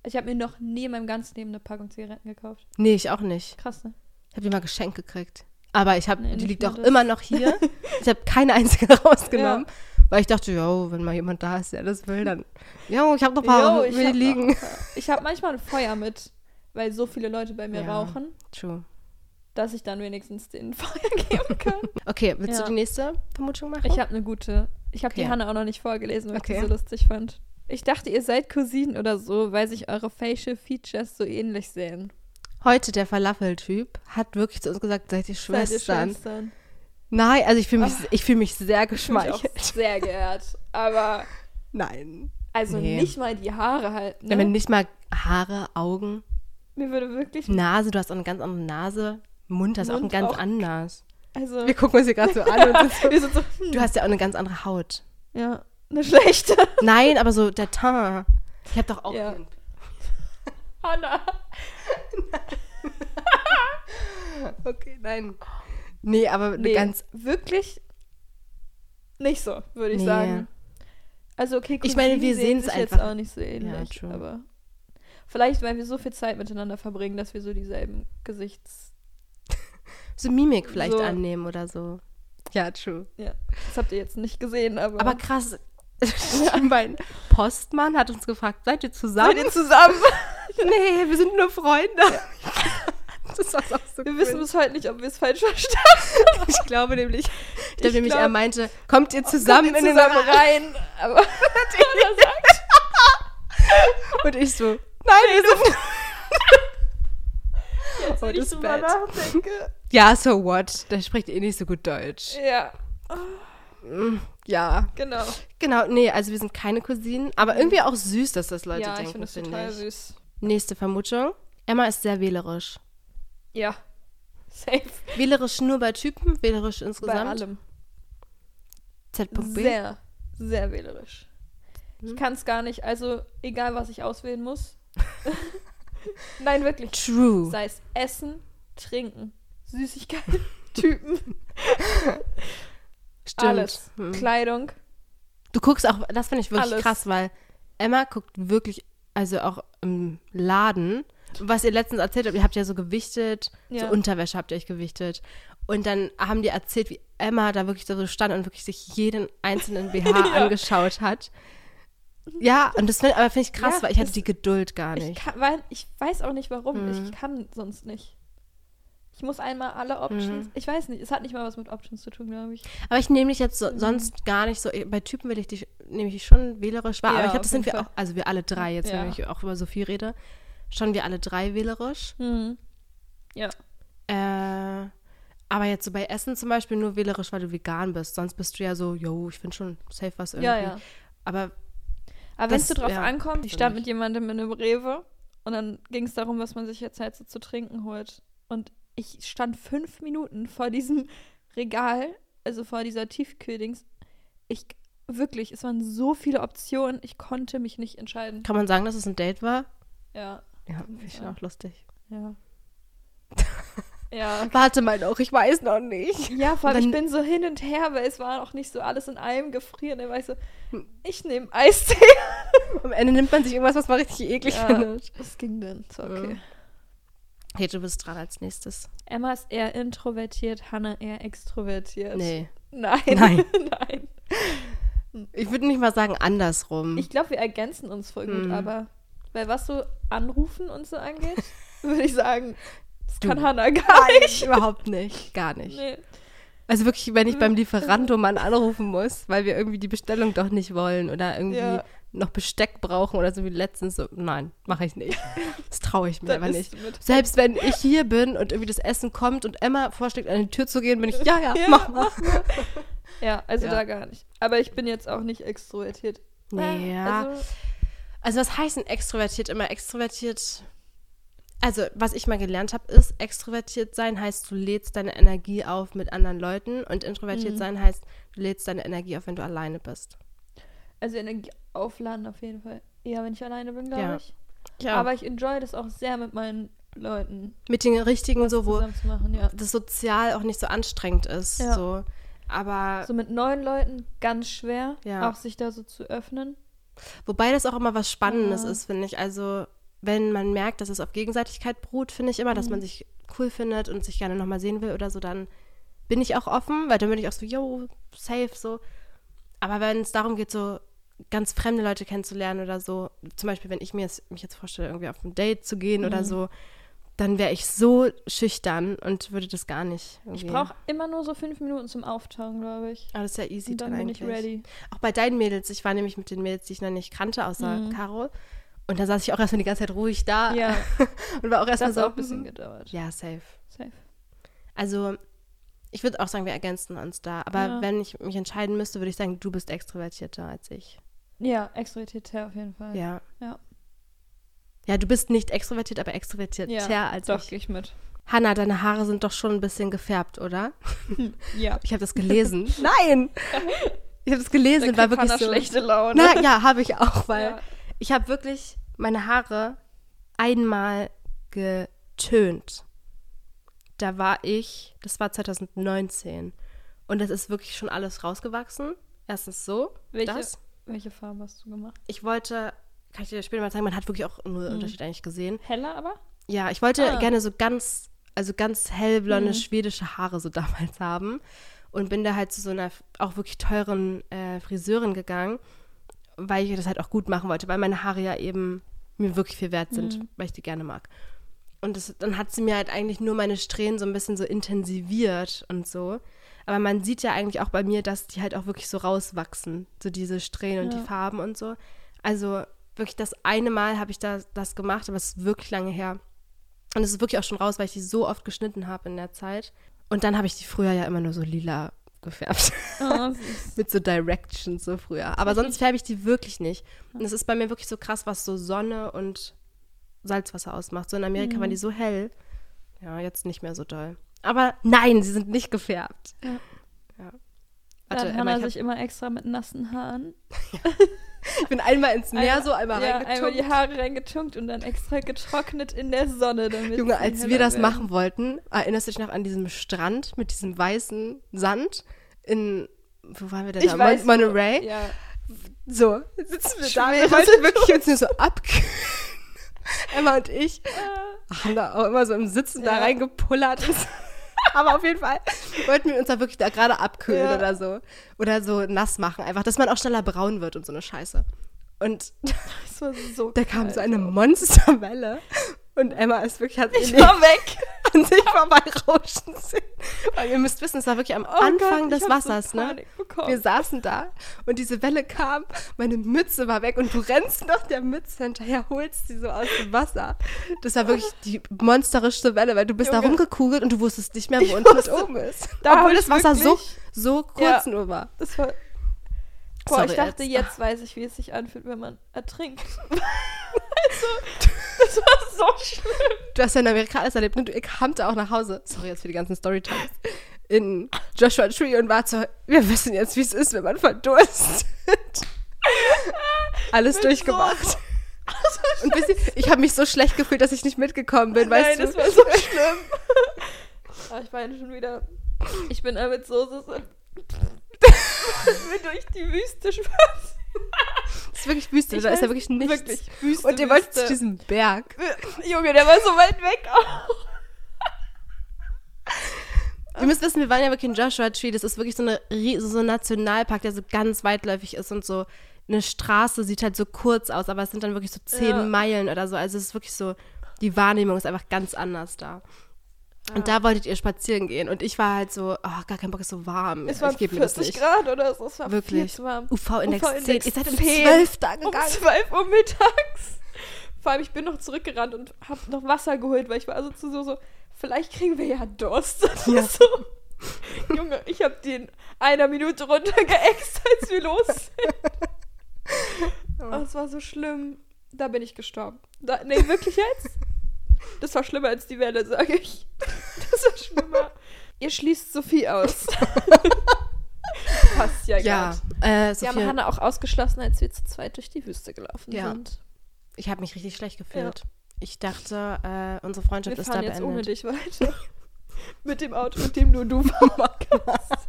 Ich habe mir noch nie in meinem ganzen Leben eine Packung Zigaretten gekauft. nee, ich auch nicht. Krass, ne? Ich habe die mal geschenkt gekriegt. Aber ich habe, Nee, die liegt auch das. immer noch hier. [LAUGHS] ich habe keine einzige [LAUGHS] rausgenommen, weil ich dachte, jo, wenn mal jemand da ist, der das will, dann, jo, ich habe noch ein paar will ich hab liegen. noch- Ich habe manchmal ein Feuer mit, weil so viele Leute bei mir Ja. rauchen, True. Dass ich dann wenigstens den [LAUGHS] Feuer geben kann. Okay, willst Ja. du die nächste Vermutung machen? Ich habe eine gute. Ich habe Okay. die Hanna auch noch nicht vorgelesen, weil ich Okay. die so lustig fand. Ich dachte, ihr seid Cousinen oder so, weil sich eure Facial Features so ähnlich sehen. heute der Falafel-Typ hat wirklich zu uns gesagt, seid ihr Seid ihr Schwestern? Schwestern? Nein, also ich fühle mich, Ach. ich fühle mich sehr Ich fühl mich geschmeichelt. sehr geehrt. Aber [LAUGHS] Nein. also Nee. nicht mal die Haare halt. Ne? Ja, nicht mal Haare, Augen, Mir würde wirklich. Nase, du hast auch eine ganz andere Nase. Mund hast auch Mund ein ganz auch. anders. Also. Wir gucken uns hier gerade so an und sind so, [LAUGHS] wir sind so. hm, du hast ja auch eine ganz andere Haut. ja, eine schlechte. [LAUGHS] Nein, aber so der Teint. Ich habe doch auch. Ja. Hanna. [LAUGHS] Okay, nein. Nee, aber eine Nee, ganz. wirklich nicht so, würde ich Nee. sagen. Also okay, Ich meine, wir sehen sich jetzt einfach. auch nicht so ähnlich, true. aber vielleicht, weil wir so viel Zeit miteinander verbringen, dass wir so dieselben Gesichts... So Mimik vielleicht So. annehmen oder so. Ja, true. Ja, das habt ihr jetzt nicht gesehen, aber... Aber krass. [LAUGHS] [LAUGHS] mein Postmann hat uns gefragt, seid ihr zusammen? seid ihr zusammen? [LAUGHS] nee, wir sind nur Freunde. Das war auch so Wir cool. wissen bis heute nicht, ob wir es falsch verstanden Ich glaube nämlich, ich Ich glaube nämlich, er glaub- meinte, kommt ihr zusammen Kommt in ihr den zusammen rein. Aber Und ich so, nein, wir sind. jetzt, Oh, wenn ich das drüber Bett. nachdenke... Ja, so what? Der spricht eh nicht so gut Deutsch. Ja, Mm, Ja. genau. Genau, nee, also wir sind keine Cousinen, aber irgendwie auch süß, dass das Leute ja, ich denken, finde es finde total ich. süß. Nächste Vermutung. Emma ist sehr wählerisch. Ja, safe. Wählerisch nur bei Typen, wählerisch Bei insgesamt. allem. Z.B. Sehr, sehr wählerisch. Ich Hm. kann es gar nicht, also egal, was ich auswählen muss. [LAUGHS] Nein, wirklich. True. Sei es Essen, Trinken, Süßigkeiten, Typen, [LAUGHS] Stimmt. alles. Hm. Kleidung. Du guckst auch, das finde ich wirklich Alles. krass, weil Emma guckt wirklich, also auch im Laden, was ihr letztens erzählt habt, ihr habt ja so gewichtet, Ja. so Unterwäsche habt ihr euch gewichtet. Und dann haben die erzählt, wie Emma da wirklich so stand und wirklich sich jeden einzelnen [LAUGHS] BH Ja. angeschaut hat. Ja, und das find, aber finde ich krass, Ja, weil ich hatte die Geduld gar Ich, nicht. kann, weil, ich weiß auch nicht warum. Mhm. Ich kann sonst nicht. Ich muss einmal alle Options. Mhm. Ich weiß nicht, es hat nicht mal was mit Options zu tun, glaube ich. Aber ich nehme dich jetzt Mhm. so, sonst gar nicht so, bei Typen will ich dich, nehme ich schon wählerisch wahr, Ja, aber ich glaube, das sind wir auch, also wir alle drei, jetzt Ja. wenn ich auch über Sophie rede, schon wir alle drei wählerisch. Mhm. Ja. Äh, aber jetzt so bei Essen zum Beispiel nur wählerisch, weil du vegan bist. Sonst bist du ja so, yo, ich finde schon safe was irgendwie. Ja, ja. Aber Aber wenn es so drauf ja, ankommt, ich stand mit jemandem in einem Rewe und dann ging es darum, was man sich jetzt halt so zu trinken holt. Und ich stand fünf Minuten vor diesem [LAUGHS] Regal, also vor dieser Tiefkühldings. Ich, wirklich, es waren so viele Optionen, ich konnte mich nicht entscheiden. kann man sagen, dass es ein Date war? Ja, Ja, finde ich auch lustig. ja. [LAUGHS] ja. Warte mal noch, ich weiß noch nicht. Ja, vor allem, Dann- ich bin so hin und her, weil es war auch nicht so alles in einem gefrieren. Da war ich so, Hm. ich nehme Eistee. Am Ende nimmt man sich irgendwas, was man richtig eklig Ja. findet. Das ging dann, ist okay. Ja. Okay, du bist dran als nächstes. Emma ist eher introvertiert, Hannah eher extrovertiert. Nee. Nein. Nein. [LAUGHS] Nein. Ich würde nicht mal sagen andersrum. Ich glaube, wir ergänzen uns voll gut, Hm. aber weil was so Anrufen und so angeht, [LAUGHS] würde ich sagen, das Du. kann Hannah gar nicht. Überhaupt nicht. Gar nicht. Nee. Also wirklich, wenn ich beim [LAUGHS] Lieferandomann anrufen muss, weil wir irgendwie die Bestellung doch nicht wollen oder irgendwie Ja. Noch Besteck brauchen oder so wie letztens, so, nein, mache ich nicht. [LAUGHS] Das traue ich mir aber nicht. Selbst wenn ich hier bin und irgendwie das Essen kommt und Emma vorschlägt, an die Tür zu gehen, bin ich, ja, ja, [LAUGHS] Ja, mach mal. [LAUGHS] Ja, also Ja. da gar nicht. Aber ich bin jetzt auch nicht extrovertiert. Nee, ja. Also, Also was heißt denn extrovertiert immer? Extrovertiert, also was ich mal gelernt habe, ist, extrovertiert sein heißt, du lädst deine Energie auf mit anderen Leuten und introvertiert Mhm. sein heißt, du lädst deine Energie auf, wenn du alleine bist. also Energie aufladen auf jeden Fall. Eher, wenn ich alleine bin, glaube Ja. ich. Ja, Aber ich enjoy das auch sehr mit meinen Leuten mit den richtigen, so wo machen, ja. das sozial auch nicht so anstrengend ist. Ja. So. Aber So mit neuen Leuten ganz schwer, Ja. auch sich da so zu öffnen. wobei das auch immer was Spannendes ist, finde ich. Also wenn man merkt, dass es auf Gegenseitigkeit beruht, finde ich immer, dass Mhm. man sich cool findet und sich gerne nochmal sehen will oder so, dann bin ich auch offen, weil dann bin ich auch so, yo, safe, so. Aber wenn es darum geht, so ganz fremde Leute kennenzulernen oder so, zum Beispiel, wenn ich mir jetzt, mich jetzt vorstelle, irgendwie auf ein Date zu gehen oder Mhm. so, dann wäre ich so schüchtern und würde das gar nicht. Ich irgendwie- brauche immer nur so fünf Minuten zum Auftauen, glaube ich. Aber das ist ja easy Und dann bin eigentlich. ich ready. Auch bei deinen Mädels, ich war nämlich mit den Mädels, die ich noch nicht kannte, außer Mhm. Caro. Und dann saß ich auch erstmal die ganze Zeit ruhig da Ja, [LAUGHS] und war auch das erstmal hat so. auch ein bisschen gedauert. ja, safe. Safe. Also, ich würde auch sagen, wir ergänzen uns da. Aber Ja. wenn ich mich entscheiden müsste, würde ich sagen, du bist extrovertierter als ich. Ja, extrovertierter auf jeden Fall. Ja. Ja. Ja, du bist nicht extrovertiert, aber extrovertierter Ja, als Doch, ich. gehe ich mit. Hanna, deine Haare sind doch schon ein bisschen gefärbt, oder? Ja. [LAUGHS] Ich habe das gelesen. [LAUGHS] Nein! Ich habe das gelesen, kriegt wirklich Hannah so. schlechte Laune. Na ja, habe ich auch, [LAUGHS] weil Ja. ich habe wirklich meine Haare einmal getönt. Da war ich, das war 2019 und das ist wirklich schon alles rausgewachsen. Erstens so, Welche, das. Welche Farbe hast du gemacht? Ich wollte, kann ich dir später mal zeigen, man hat wirklich auch nur einen Unterschied eigentlich gesehen. Heller aber? Ja, ich wollte Ah. gerne so ganz, also ganz hellblonde Mhm. schwedische Haare so [LAUGHS] damals haben und bin da halt zu so einer auch wirklich teuren äh, Friseurin gegangen, weil ich das halt auch gut machen wollte, weil meine Haare ja eben mir wirklich viel wert sind, Mhm. weil ich die gerne mag. Und das, dann hat sie mir halt eigentlich nur meine Strähnen so ein bisschen so intensiviert und so. Aber man sieht ja eigentlich auch bei mir, dass die halt auch wirklich so rauswachsen, so diese Strähnen und Ja. die Farben und so. Also wirklich das eine Mal habe ich da, das gemacht, aber es ist wirklich lange her. Und es ist wirklich auch schon raus, weil ich die so oft geschnitten habe in der Zeit. Und dann habe ich die früher ja immer nur so lila gefärbt. Oh. [LAUGHS] Mit so Directions so früher. Aber sonst färbe ich die wirklich nicht. Und es ist bei mir wirklich so krass, was so Sonne und Salzwasser ausmacht. So in Amerika Mhm. waren die so hell. Ja, jetzt nicht mehr so doll. Aber nein, sie sind nicht gefärbt. Ja. ja. Da Warte, hat Emma, sich immer extra mit nassen Haaren. [LAUGHS] ich bin einmal ins Meer Einmal- so, einmal ja, reingetunkt. einmal die Haare reingetunkt und dann extra getrocknet in der Sonne, damit Junge, als wir das werden. machen wollten, erinnerst du dich noch an diesem Strand mit diesem weißen Sand in, wo waren wir denn Ich da? weiß, Mon Monterey? Ja. So, jetzt sitzen wir da, wir wollten [LAUGHS] wirklich uns nur so abkühlen. [LAUGHS] Emma und ich Ah, haben da auch immer so im Sitzen da Ja. reingepullert. [LAUGHS] Aber auf jeden Fall wollten wir uns da wirklich da gerade abkühlen Ja. oder so. Oder so nass machen, einfach, dass man auch schneller braun wird und so eine Scheiße. Und [LAUGHS] so da kam so eine. Monsterwelle. Und Emma ist wirklich, hat Ich war weg. An sich vorbeirauschen sehen. Weil ihr müsst wissen, es war wirklich am Oh Anfang Gott, des Wassers, so ne? Bekommen. Wir saßen da und diese Welle kam, meine Mütze war weg und du rennst noch der Mütze hinterher, holst sie so aus dem Wasser. Das war wirklich die monsterischste Welle, weil du bist da Junge. rumgekugelt und du wusstest nicht mehr, wo unten und oben ist. Da Obwohl das Wasser so, so kurz Ja. nur war. Das war. Boah, Sorry, ich dachte, jetzt. jetzt weiß ich, wie es sich anfühlt, wenn man ertrinkt. [LAUGHS] also, das war so schlimm. Du hast ja in Amerika alles erlebt und ihr kamt auch nach Hause. Sorry jetzt für die ganzen Storytimes. In Joshua Tree und war so, wir wissen jetzt, wie es ist, wenn man verdurstet. [LAUGHS] Alles durchgemacht. so- Und wisst ihr, ich habe mich so schlecht gefühlt, dass ich nicht mitgekommen bin, weißt Nein, du? das war so [LAUGHS] schlimm. Ah, ich weine schon wieder. Ich bin da mit Soße so. Bin [LAUGHS] durch die Wüste spazieren. Das ist wirklich Wüste, Ich da ist ja wirklich nichts. Wirklich, Wüste, und ihr wollt zu diesem Berg. Junge, der war so weit weg auch. [LAUGHS] Ihr müsst wissen, wir waren ja wirklich in Joshua Tree. Das ist wirklich so, eine, so ein Nationalpark, der so ganz weitläufig ist und so eine Straße sieht halt so kurz aus, aber es sind dann wirklich so zehn Ja. Meilen oder so. Also es ist wirklich so, die Wahrnehmung ist einfach ganz anders da. Und da wolltet ihr spazieren gehen und ich war halt so, oh, gar kein Bock, ist so warm. Es waren das 40 nicht. Grad oder so. Es war Wirklich. UV-Index 10. UV-Index Ihr seid um 10. 12 da Um gegangen. 12 Uhr mittags. Vor allem, ich bin noch zurückgerannt und habe noch Wasser geholt, weil ich war also zu so, so vielleicht kriegen wir ja Durst. Ja. So. Junge, ich habe den einer Minute runtergeäxt, als wir los sind. Oh, es war so schlimm. Da bin ich gestorben. Da, nee, wirklich jetzt? Das war schlimmer als die Welle, sage ich. Schlimmer. Ihr schließt Sophie aus. [LAUGHS] Passt ja, Ja, äh, Sie haben Hannah auch ausgeschlossen, als wir zu zweit durch die Wüste gelaufen Ja. sind. ich habe mich richtig schlecht gefühlt. Ich dachte, äh, unsere Freundschaft Wir ist da fahren jetzt beendet. ohne dich weiter. [LAUGHS] mit dem Auto, mit dem nur du fahren [LAUGHS] kannst.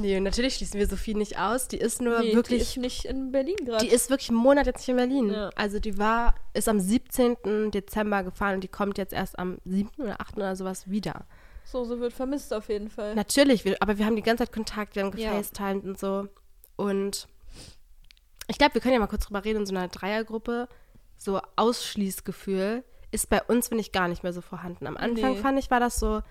Nee, und natürlich schließen wir Sophie nicht aus. Die ist nur Nee, wirklich die ist nicht in Berlin gerade. Die ist wirklich einen Monat jetzt nicht in Berlin. Ja. Also die war, ist am 17. Dezember gefahren und die kommt jetzt erst am 7. oder 8. oder sowas wieder. So, so wird vermisst auf jeden Fall. Natürlich, wir, aber wir haben die ganze Zeit Kontakt, wir haben Ja. gefacetimed und so. Und ich glaube, wir können ja mal kurz drüber reden, in so einer Dreiergruppe, so Ausschließgefühl ist bei uns, finde ich, gar nicht mehr so vorhanden. Am Anfang Nee. fand ich, war das so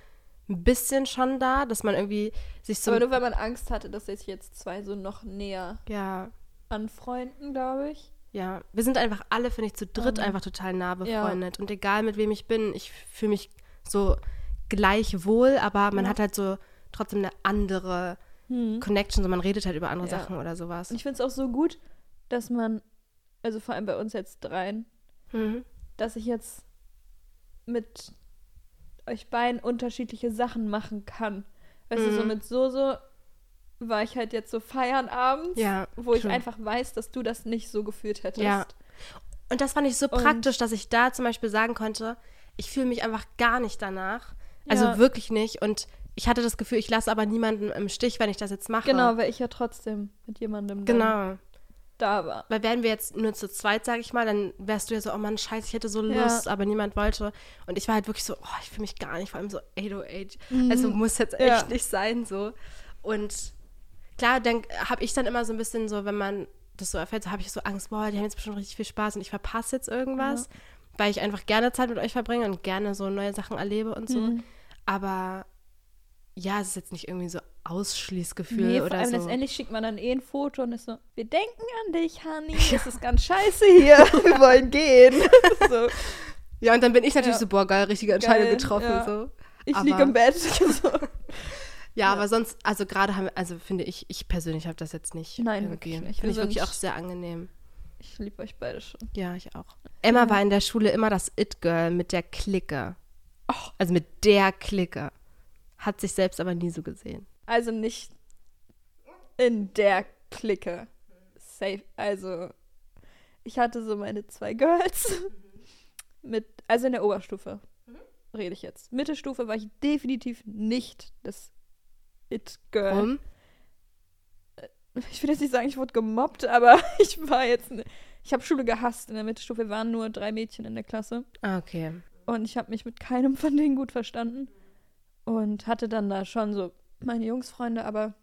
ein bisschen schon da, dass man irgendwie sich so, Aber nur weil man Angst hatte, dass sich jetzt zwei so noch näher ja, anfreunden, glaube ich. Ja, wir sind einfach alle, finde ich, zu dritt Mhm. einfach total nah Ja. befreundet. Und egal mit wem ich bin, ich fühle mich so gleich wohl, aber man Ja. hat halt so trotzdem eine andere Hm. Connection, so man redet halt über andere Ja. Sachen oder sowas. Und ich finde es auch so gut, dass man, also vor allem bei uns jetzt dreien, Mhm. dass ich jetzt mit euch beiden unterschiedliche Sachen machen kann. Weißt du, so Mhm. mit Soso war ich halt jetzt so feiern abends, Ja, wo ich einfach weiß, dass du das nicht so gefühlt hättest. Ja. Und das fand ich so Und- praktisch, dass ich da zum Beispiel sagen konnte, ich fühle mich einfach gar nicht danach. Also Ja. wirklich nicht. Und ich hatte das Gefühl, ich lasse aber niemanden im Stich, wenn ich das jetzt mache. Genau, weil ich ja trotzdem mit jemandem dann Genau. Da war. Weil wären wir jetzt nur zu zweit, sag ich mal, dann wärst du ja so, oh Mann, scheiße, ich hätte so Ja. Lust, aber niemand wollte. Und ich war halt wirklich so, oh, ich fühle mich gar nicht, vor allem so 808. Mhm. Also muss jetzt echt Ja. nicht sein so. Und klar, dann habe ich dann immer so ein bisschen so, wenn man das so erfährt, so habe ich so Angst, boah, die haben jetzt bestimmt richtig viel Spaß und ich verpasse jetzt irgendwas, weil ich einfach gerne Zeit mit euch verbringe und gerne so neue Sachen erlebe und so. Mhm. Aber ja, es ist jetzt nicht irgendwie so Ausschließgefühl Nee, oder allem so. letztendlich schickt man dann eh ein Foto und ist so, wir denken an dich, Honey, [LAUGHS] es ist ganz scheiße hier, [LAUGHS] wir wollen gehen. [LAUGHS] so, Ja, und dann bin ich natürlich Ja. so, boah, geil, richtige Entscheidung Geil, getroffen. ja. So. ich Aber- liege im Bett. so. Ja, aber sonst, also gerade haben also finde ich, ich persönlich habe das jetzt nicht. Nein, irgendwie. wirklich nicht. Finde ich Wir wirklich auch sehr angenehm. Ich liebe euch beide schon. Ja, ich auch. Emma Ja. war in der Schule immer das It-Girl mit der Clique. Also mit der Clique. Hat sich selbst aber nie so gesehen. Also nicht in der Clique. Safe. Also, ich hatte so meine zwei Girls. [LAUGHS] Mit, also in der Oberstufe rede ich jetzt. Mittelstufe war ich definitiv nicht das It-Girl. Warum? Ich will jetzt nicht sagen, ich wurde gemobbt, aber [LAUGHS] ich war jetzt. ne- Ich habe Schule gehasst. In der Mittelstufe waren nur drei Mädchen in der Klasse. Ah, okay. Und ich habe mich mit keinem von denen gut verstanden. Und hatte dann da schon so meine Jungsfreunde, aber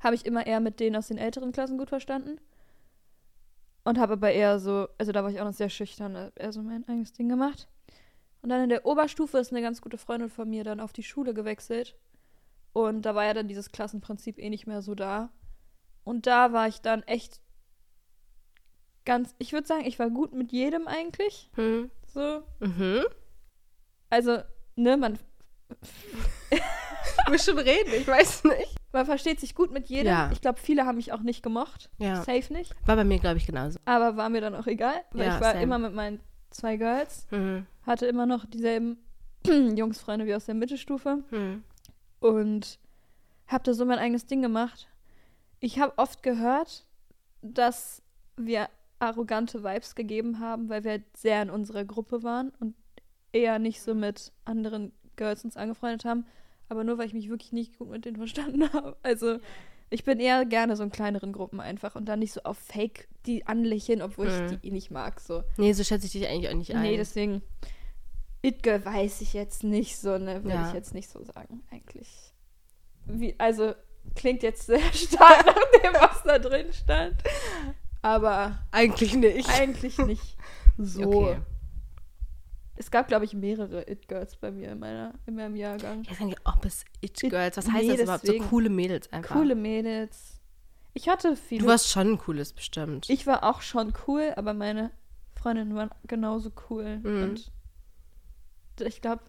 habe ich immer eher mit denen aus den älteren Klassen gut verstanden. Und habe aber eher so, also da war ich auch noch sehr schüchtern, eher so mein eigenes Ding gemacht. Und dann in der Oberstufe ist eine ganz gute Freundin von mir dann auf die Schule gewechselt. Und da war ja dann dieses Klassenprinzip eh nicht mehr so da. Und da war ich dann echt ganz, ich würde sagen, ich war gut mit jedem eigentlich. Hm. So, Mhm. also, ne, man, [LAUGHS] [LAUGHS] Musst schon reden, ich weiß nicht. man versteht sich gut mit jedem. Ja. Ich glaube, viele haben mich auch nicht gemocht. Ja. Safe nicht. War bei mir, glaube ich, genauso. Aber war mir dann auch egal, weil Ja, ich war same. immer mit meinen zwei Girls, Mhm. hatte immer noch dieselben [CLEARS THROAT] Jungsfreunde wie aus der Mittelstufe Mhm. und habe da so mein eigenes Ding gemacht. Ich habe oft gehört, dass wir arrogante Vibes gegeben haben, weil wir halt sehr in unserer Gruppe waren und eher nicht so mit anderen Girls uns angefreundet haben. Aber nur, weil ich mich wirklich nicht gut mit denen verstanden [LAUGHS] habe. Also, ich bin eher gerne so in kleineren Gruppen einfach und dann nicht so auf Fake die anlächeln, obwohl Mhm. ich die eh nicht mag. So. Nee, so schätze ich dich eigentlich auch nicht ein. Nee, deswegen. It Girl weiß ich jetzt nicht so, ne? Würde Ja. ich jetzt nicht so sagen, eigentlich. Wie, also, klingt jetzt sehr [LAUGHS] stark nach dem, was da drin stand. Aber eigentlich nicht. eigentlich nicht [LAUGHS] so. Okay. Es gab, glaube ich, mehrere It-Girls bei mir in, meiner, in meinem Jahrgang. Ich weiß nicht, ob es It-Girls, was heißt Nee, das überhaupt? So coole Mädels einfach. Coole Mädels. Ich hatte viele. Du warst schon ein cooles bestimmt. ich war auch schon cool, aber meine Freundinnen waren genauso cool. Mhm. Und ich glaube,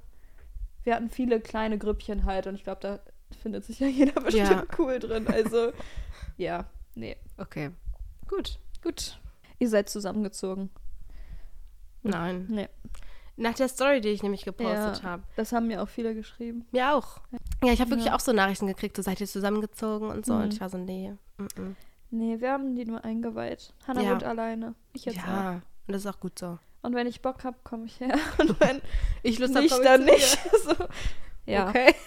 wir hatten viele kleine Grüppchen halt und ich glaube, da findet sich ja [LAUGHS] jeder bestimmt Ja. cool drin. Also, [LAUGHS] ja, nee. okay. Gut. Gut. Ihr seid zusammengezogen. Nein. Nee. Nach der Story, die ich nämlich gepostet Ja. habe. Das haben mir auch viele geschrieben. Mir auch. Ja, ich habe wirklich Ja. auch so Nachrichten gekriegt, so seid ihr zusammengezogen und so. Mhm. Und ich war so, nee. Mm -mm. Nee, wir haben die nur eingeweiht. Hannah Ja. wohnt alleine. Ich jetzt auch. Ja, und das ist auch gut so. Und wenn ich Bock habe, komme ich her. [LAUGHS] Und wenn Ich Lust nicht, hab, dann ich nicht. [LAUGHS] so. Ja. Okay. [LAUGHS]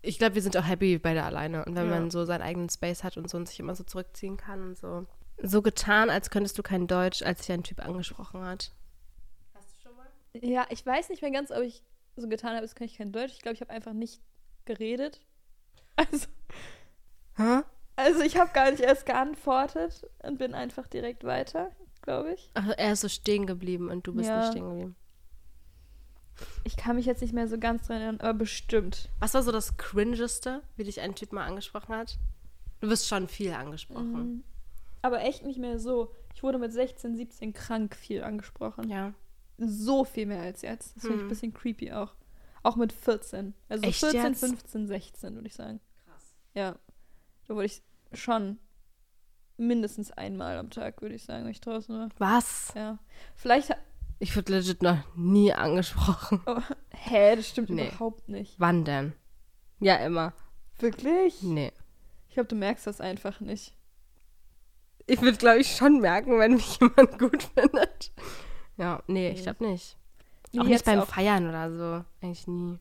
Ich glaube, wir sind auch happy beide alleine. Und wenn Ja. man so seinen eigenen Space hat und so und sich immer so zurückziehen kann und so. So getan, als könntest du kein Deutsch, als sich ein Typ angesprochen hat. Hast du schon mal? Ja, ich weiß nicht mehr ganz, ob ich so getan habe, als kann ich kein Deutsch. Ich glaube, ich habe einfach nicht geredet. [LAUGHS] Also, Hä? also ich habe gar nicht erst geantwortet und bin einfach direkt weiter, glaube ich. Ach, er ist so stehen geblieben und du bist Ja. nicht stehen geblieben. Ich kann mich jetzt nicht mehr so ganz dran erinnern, aber bestimmt. Was war so das Cringeste, wie dich ein Typ mal angesprochen hat? Du wirst schon viel angesprochen. Mhm. Aber echt nicht mehr so. Ich wurde mit 16, 17 krank viel angesprochen. Ja. So viel mehr als jetzt. Das finde ich Hm. ein bisschen creepy auch. Auch mit 14. Also Echt 14, jetzt? 15, 16, würde ich sagen. Krass. Ja. Da wurde ich schon mindestens einmal am Tag, würde ich sagen, wenn ich draußen war. Was? Ja. Vielleicht. Ich wurde legit noch nie angesprochen. [LAUGHS] Oh, hä, das stimmt Nee. überhaupt nicht. Wann denn? Ja, immer. Wirklich? Nee. Ich glaube, du merkst das einfach nicht. Ich würde, glaube ich, schon merken, wenn mich [LAUGHS] jemand gut findet. Ja, nee, ich glaube nicht. Auch nicht jetzt beim auch. Feiern oder so. Eigentlich nie.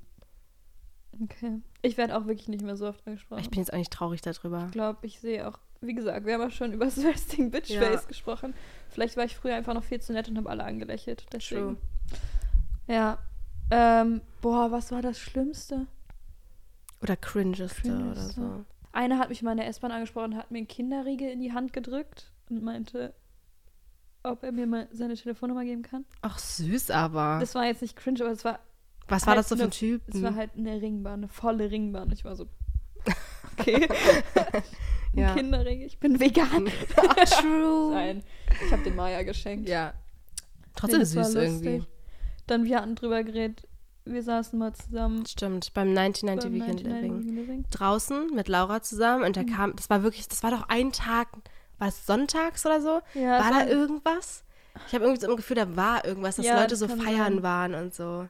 Okay. Ich werde auch wirklich nicht mehr so oft angesprochen. Ich bin jetzt auch nicht traurig darüber. Ich glaube, ich sehe auch, wie gesagt, wir haben auch schon [LAUGHS] über das Resting Bitch Ja. Face gesprochen. Vielleicht war ich früher einfach noch viel zu nett und habe alle angelächelt. Deswegen. Ja. Ähm, boah, was war das Schlimmste? Oder cringeste oder Cringeste. so. Einer hat mich mal in der S-Bahn angesprochen, hat mir einen Kinderriegel in die Hand gedrückt und meinte, ob er mir mal seine Telefonnummer geben kann. Ach, süß aber. Das war jetzt nicht cringe, aber es war, Was war halt das so für ein Typ? es war halt eine Ringbahn, eine volle Ringbahn. Ich war so, [LAUGHS] okay. [LAUGHS] Ja. Kinderriegel, ich bin vegan. Ach, [LAUGHS] true. Nein, ich habe den Maya geschenkt. Ja. Nee, Trotzdem war süß irgendwie. Dann wir hatten drüber geredet, wir saßen mal zusammen Stimmt, beim 1990 beim Weekend 99 Living. Weekend Living. Draußen mit Laura zusammen und da Mhm. kam, das war wirklich, das war doch ein Tag, war es sonntags oder so? Ja, war da irgendwas? Ich habe irgendwie so ein Gefühl, da war irgendwas, dass Ja, Leute das so feiern sein. waren und so.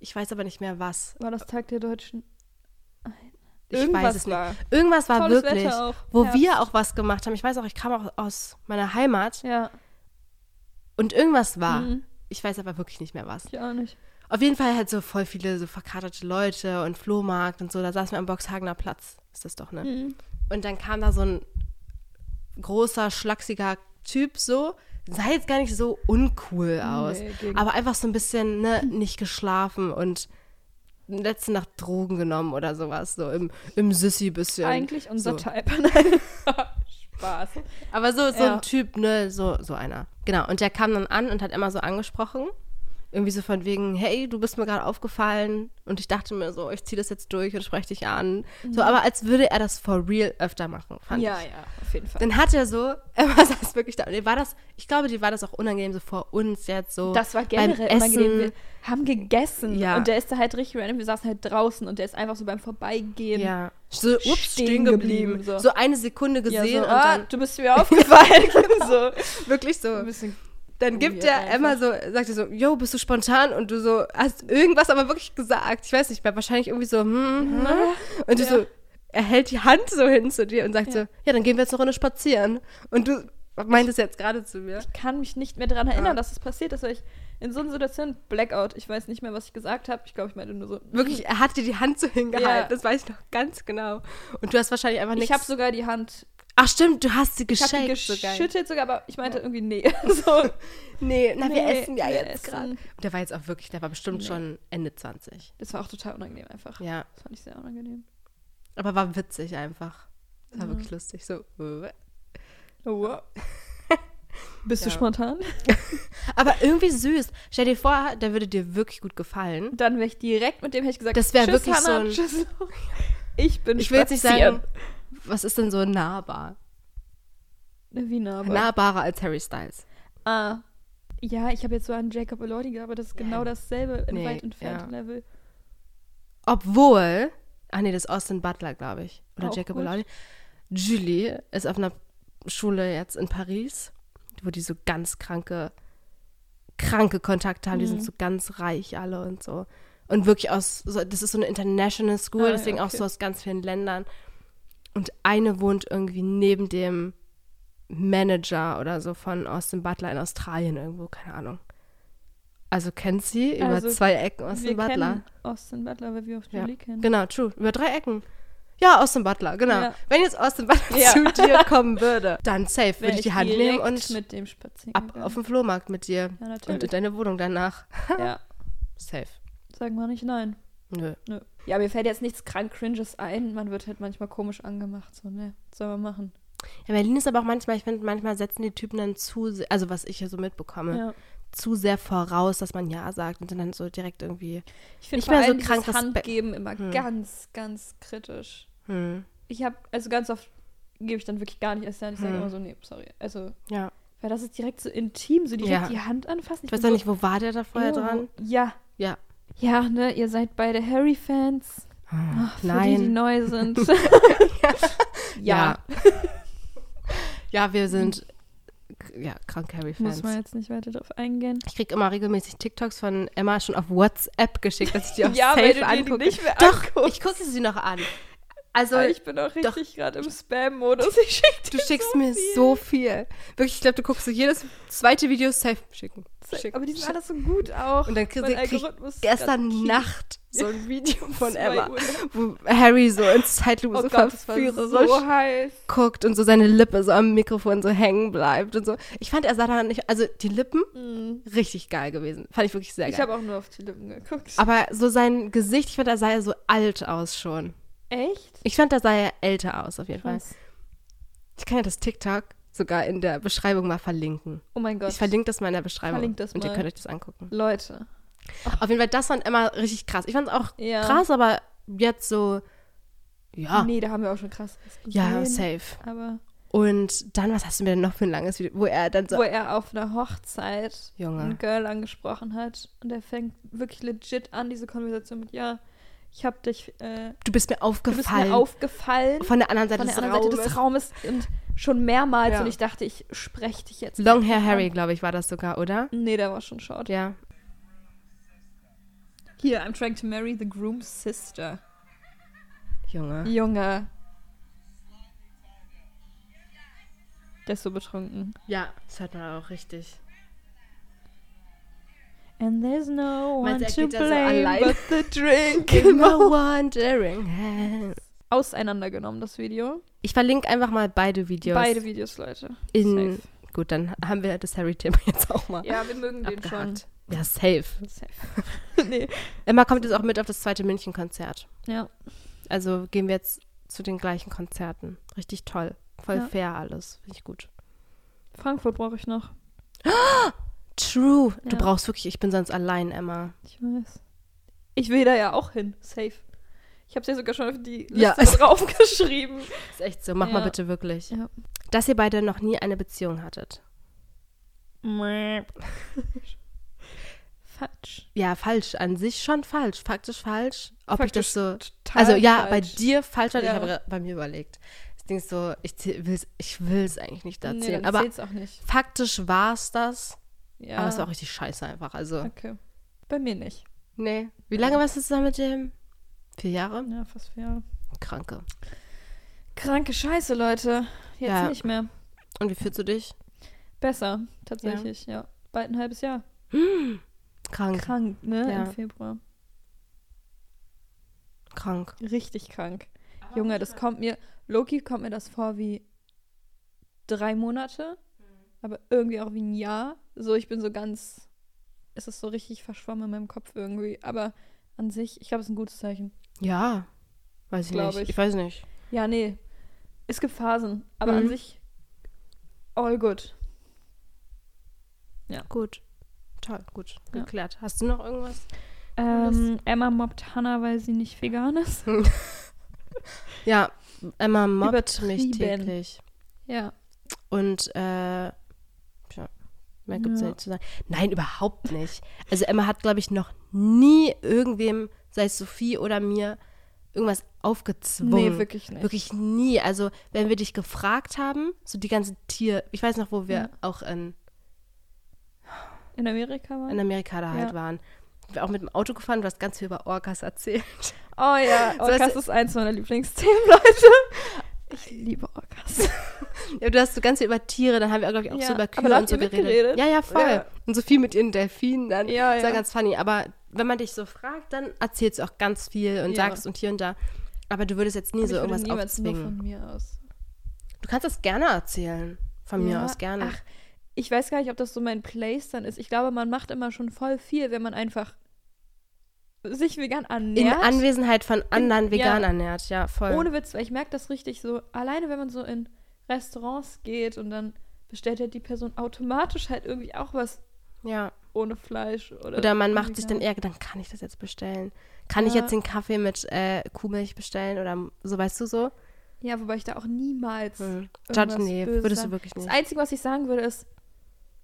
Ich weiß aber nicht mehr was. War das Tag der Deutschen? Ich Irgendwas weiß es nicht. war. Irgendwas war Tolles wirklich, wo Herbst. wir auch was gemacht haben. Ich weiß auch, ich kam auch aus meiner Heimat Ja. und irgendwas war. Mhm. Ich weiß aber wirklich nicht mehr was. Ich auch nicht. Auf jeden Fall halt so voll viele so verkaterte Leute und Flohmarkt und so. Da saßen wir am Boxhagener Platz. Ist das doch, ne? Mhm. Und dann kam da so ein großer, schlachsiger Typ so. Sah jetzt gar nicht so uncool aus. Nee, aber einfach so ein bisschen, ne, nicht geschlafen und letzte Nacht Drogen genommen oder sowas. So im, im Sissi bisschen. Eigentlich unser so. Type. [LAUGHS] Spaß. Aber so, so Ja. ein Typ, ne, so, so einer. Genau. Und der kam dann an und hat immer so angesprochen. Irgendwie so von wegen, hey, du bist mir gerade aufgefallen. Und ich dachte mir so, ich ziehe das jetzt durch und spreche dich an. So, aber als würde er das for real öfter machen, fand Mhm. Ja, ich. ja, auf jeden Fall. Dann hat er so, [LAUGHS] er saß wirklich da. Und war das, ich glaube, dir war das auch unangenehm, so vor uns jetzt so. Das war beim generell unangenehm. Essen. Wir haben gegessen Ja. und der ist da halt richtig random. Wir saßen halt draußen und der ist einfach so beim Vorbeigehen. Ja. So, ups, Stehen stehen geblieben. geblieben, so. So. eine Sekunde Ja, gesehen so, und ah, dann du bist mir [LAUGHS] aufgefallen. [LAUGHS] so. wirklich so. Ein bisschen Dann gibt er einfach. immer so, sagt er so, yo, bist du spontan? Und du so, hast irgendwas aber wirklich gesagt. Ich weiß nicht, mehr, wahrscheinlich irgendwie so, hm, hm. Und du Ja. so, er hält die Hand so hin zu dir und sagt Ja. so, ja, dann gehen wir jetzt eine Runde spazieren. Und du meintest jetzt gerade zu mir. Ich kann mich nicht mehr daran erinnern, Ja. dass das passiert ist, weil ich in so einer Situation, Blackout, ich weiß nicht mehr, was ich gesagt habe. Ich glaube, ich meinte nur so. Wirklich, er hat dir die Hand so hingehalten. Ja. Das weiß ich noch ganz genau. Und du hast wahrscheinlich einfach nichts. Ich habe sogar die Hand, Ach stimmt, du hast sie ich habe die geschenkt. sogar. geschüttelt sogar, aber ich meinte irgendwie nee. [LAUGHS] so, Nee, na, wir Nee, essen ja wir jetzt gerade. Und der war jetzt auch wirklich, der war bestimmt Nee. schon Ende 20. das war auch total unangenehm einfach. Ja, Das fand ich sehr unangenehm. aber war witzig einfach. Das war Ja. wirklich lustig. So, äh. Oh, wow. [LAUGHS] Bist du Ja. spontan? [LAUGHS] Aber irgendwie süß. Stell dir vor, der würde dir wirklich gut gefallen. Dann wäre ich direkt mit dem, hätte ich gesagt, Das wär tschüss, wirklich so Hannah, ein- tschüss. Ich bin Ich will jetzt nicht sagen, was ist denn so nahbar? Wie nah, aber. Nahbarer als Harry Styles. Ah. Ja, ich habe jetzt so an Jacob Elordi gedacht, aber das ist genau Ja. dasselbe in Nee, weit entfernten ja. Level. Obwohl, ach nee, das ist Austin Butler, glaube ich. Oder Auch Jacob. Elordi. Julie ist auf einer Schule jetzt in Paris, wo die so ganz kranke, kranke Kontakte haben. Die sind Mhm. so ganz reich alle und so. Und wirklich aus, das ist so eine International School, Ah, deswegen auch okay. so aus ganz vielen Ländern. Und eine wohnt irgendwie neben dem Manager oder so von Austin Butler in Australien irgendwo, keine Ahnung. Also kennt sie über Also, zwei Ecken Austin wir Butler. kennen Austin Butler, weil wir auch Ja. Julie kennen. Genau, true. Über drei Ecken. Ja, Austin Butler, genau. Ja. Wenn jetzt Austin Butler Ja. zu dir kommen würde, dann safe Wär würde ich die Hand nehmen und mit dem spazieren ab gegangen. auf den Flohmarkt mit dir Ja, und in deine Wohnung danach. ja, [LAUGHS] Safe. sagen wir nicht nein. Nö. Nö. Ja, mir fällt jetzt nichts krank Cringes ein. Man wird halt manchmal komisch angemacht. So, ne, was soll man machen? Ja, Berlin ist aber auch manchmal, ich finde, manchmal setzen die Typen dann zu, also was ich ja so mitbekomme, Ja. zu sehr voraus, dass man Ja sagt und dann so direkt irgendwie, Ich finde vor mehr so allem krank Respekt- Handgeben immer Hm. ganz, ganz kritisch. hm, Ich habe also ganz oft gebe ich dann wirklich gar nicht erst her. Ich sage Hm. immer so, nee, sorry. Also, Ja. weil das ist direkt so intim, so direkt Ja. die Hand anfassen. Ich weiß bin auch nicht, wo war der da so, vorher ew. dran? Ja. Ja. Ja, ne, ihr seid beide Harry-Fans. Ach, für die, die Nein. neu sind. [LAUGHS] Ja. Ja, wir sind ja, krank Muss Harry-Fans. man jetzt nicht weiter drauf eingehen. Ich krieg immer regelmäßig TikToks von Emma schon auf WhatsApp geschickt, dass ich die auf [LAUGHS] Ja, Safe weil die angucke. nicht mehr Doch, anguckst. ich gucke sie noch an. Also, ich bin auch richtig gerade im Spam-Modus. Ich schick du schickst so mir viel. so viel. Wirklich, ich glaube, du guckst so jedes zweite Video safe schicken. Schicken. Aber die sind alles so gut auch. Und dann krieg, krieg ich gestern. Nacht [LAUGHS] so ein Video von Emma, wo Harry so ins Zeitlupe Oh so Gott, so heiß. guckt und so seine Lippe so am Mikrofon so hängen bleibt und so. Ich fand, er sah da nicht, also die Lippen Mhm. richtig geil gewesen. Fand ich wirklich sehr Ich geil. habe auch nur auf die Lippen geguckt. Aber so sein Gesicht, ich fand, da sah er so alt aus schon. Echt? Ich fand, da sah er älter aus auf jeden Fall. Krass. Ich kann ja das TikTok sogar in der Beschreibung mal verlinken. Oh mein Gott. Ich verlinke das mal in der Beschreibung. Verlink das Und ihr mal. könnt euch das angucken. Leute. Auf jeden Fall, das fand Emma richtig krass. Ich fand es auch Ja. krass, aber jetzt so, ja, Nee, da haben wir auch schon krass ja, safe. Aber Und dann, was hast du mir denn noch für ein langes Video, wo er dann so, wo er auf einer Hochzeit Junge. ein Girl angesprochen hat und er fängt wirklich legit an, diese Konversation mit, ja, ich hab dich, äh, du bist mir du bist aufgefallen. mir aufgefallen von der anderen Seite von der des anderen Seite Raumes. des Raumes und schon mehrmals Ja. und ich dachte, ich spreche dich jetzt. Long Hair Harry, glaube ich, war das sogar, oder? Nee, der war schon short. Ja. Hier, I'm trying to marry the groom's sister. Junge. Junge. Der ist so betrunken. Ja, das hört man auch richtig. And there's no Meinst one er to so blame allein? but the drink. [LAUGHS] In my wandering hands. Auseinandergenommen, das Video. Ich verlinke einfach mal beide Videos. Beide Videos, Leute. In, Safe. gut, dann haben wir das Harry-Thema [LAUGHS] jetzt auch mal Ja, wir mögen den schon. abgehakt. Ja, safe. Safe. [LAUGHS] nee. Emma kommt jetzt auch mit auf das zweite München-Konzert. Ja. Also gehen wir jetzt zu den gleichen Konzerten. Richtig toll. Voll Ja. fair alles. Finde ich gut. Frankfurt brauche ich noch. [GASPS] True. Du Ja. brauchst wirklich, ich bin sonst allein, Emma. Ich weiß. Ich will da ja auch hin. Safe. Ich habe es ja sogar schon auf die Liste Ja. draufgeschrieben. [LAUGHS] Ist echt so. Mach mal Ja. bitte wirklich. Ja. Dass ihr beide noch nie eine Beziehung hattet. [LAUGHS] Falsch. Ja, falsch. An sich schon falsch. Faktisch falsch. Ob ich Faktisch das so. Also ja, bei falsch. dir falsch war. Ich Ja. habe bei mir überlegt. Das Ding ist so, ich will es ich will's eigentlich nicht Nee, erzählen. dann aber nicht. faktisch war es das. Ja. Aber es war auch richtig scheiße einfach. Also, Okay. Bei mir nicht. nee. Wie lange warst du zusammen mit dem? Vier Jahre? Ja, fast vier Jahre. Kranke. Kranke Scheiße, Leute. Jetzt Ja. nicht mehr. Und wie fühlst du dich? Besser, tatsächlich, ja. Bald ein halbes Jahr. [GASPS] Krank. Krank, ne? Ja. Im Februar. Krank. Richtig krank. Junge, das kommt mir, Loki kommt mir das vor wie drei Monate, aber irgendwie auch wie ein Jahr. So, ich bin so ganz, es ist so richtig verschwommen in meinem Kopf irgendwie. Aber an sich, ich glaube, es ist ein gutes Zeichen. Ja. Weiß ich nicht. ich. Ich weiß nicht. Ja, nee. Es gibt Phasen, aber an Mhm. sich all good. Gut. Toll, gut. Ja. Geklärt. Hast du noch irgendwas? Ähm, Emma mobbt Hannah, weil sie nicht vegan ist. [LAUGHS] Ja, Emma mobbt mich täglich. Ja. Und, äh, mehr gibt's ja. Ja. nicht zu sagen. Nein, überhaupt nicht. Also Emma hat, glaube ich, noch nie irgendwem, sei es Sophie oder mir, irgendwas aufgezwungen. Nee, wirklich nicht. Wirklich nie. Also, wenn wir dich gefragt haben, so die ganzen Tier, ich weiß noch, wo wir Ja. auch in, In Amerika war? in Amerika da halt Ja. waren. Wir auch mit dem Auto gefahren, du hast ganz viel über Orcas erzählt. Oh ja, [LAUGHS] So, Orcas du- ist eins meiner Lieblingsthemen, [LAUGHS] Leute. Ich liebe Orcas. [LAUGHS] Ja, du hast so ganz viel über Tiere, dann haben wir, glaube ich, auch Ja, so über Kühe und so geredet. mitgeredet? Ja, ja, voll. Ja. Und Sophie mit ihren Delfinen dann. Ja, Das war ja. ganz funny. Aber wenn man dich so fragt, dann erzählst du auch ganz viel und sagst und hier und da. Aber du würdest jetzt nie Aber so irgendwas niemals nur aufzwingen. von mir aus. Du kannst das gerne erzählen. Von mir aus gerne. Ach, ich weiß gar nicht, ob das so mein Place dann ist. Ich glaube, man macht immer schon voll viel, wenn man einfach sich vegan In ernährt. Anwesenheit von anderen ja. vegan ernährt, ja, voll. Ohne Witz, weil ich merke das richtig so, alleine wenn man so in Restaurants geht und dann bestellt ja die Person automatisch halt irgendwie auch was ja. ohne Fleisch. Oder, Oder man macht sich dann eher Gedanken, kann ich das jetzt bestellen? Kann ich Ja. jetzt den Kaffee mit äh, Kuhmilch bestellen? Oder so, weißt du so? Ja, wobei ich da auch niemals. Hm. Judge, nee, würdest sagen. du wirklich Das nicht. Einzige, was ich sagen würde, ist,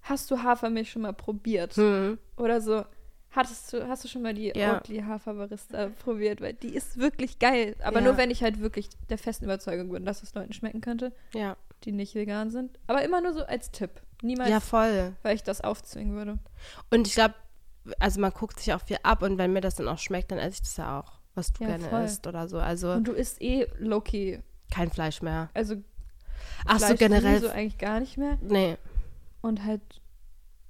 hast du Hafermilch schon mal probiert? Hm. Oder so. Hattest du, hast du schon mal die Ja. Oatly Haferbarista probiert? Weil die ist wirklich geil. Aber Ja. nur wenn ich halt wirklich der festen Überzeugung bin, dass es Leuten schmecken könnte, Ja. die nicht vegan sind. Aber immer nur so als Tipp. Niemals, ja, voll. weil ich das aufzwingen würde. Und ich glaube, also man guckt sich auch viel ab und wenn mir das dann auch schmeckt, dann esse ich das ja auch, was du Ja, gerne voll. isst oder so. Also Und du isst eh Loki. kein Fleisch mehr. Also Ach so, Fleisch generell. sowieso eigentlich gar nicht mehr. Nee. Und halt,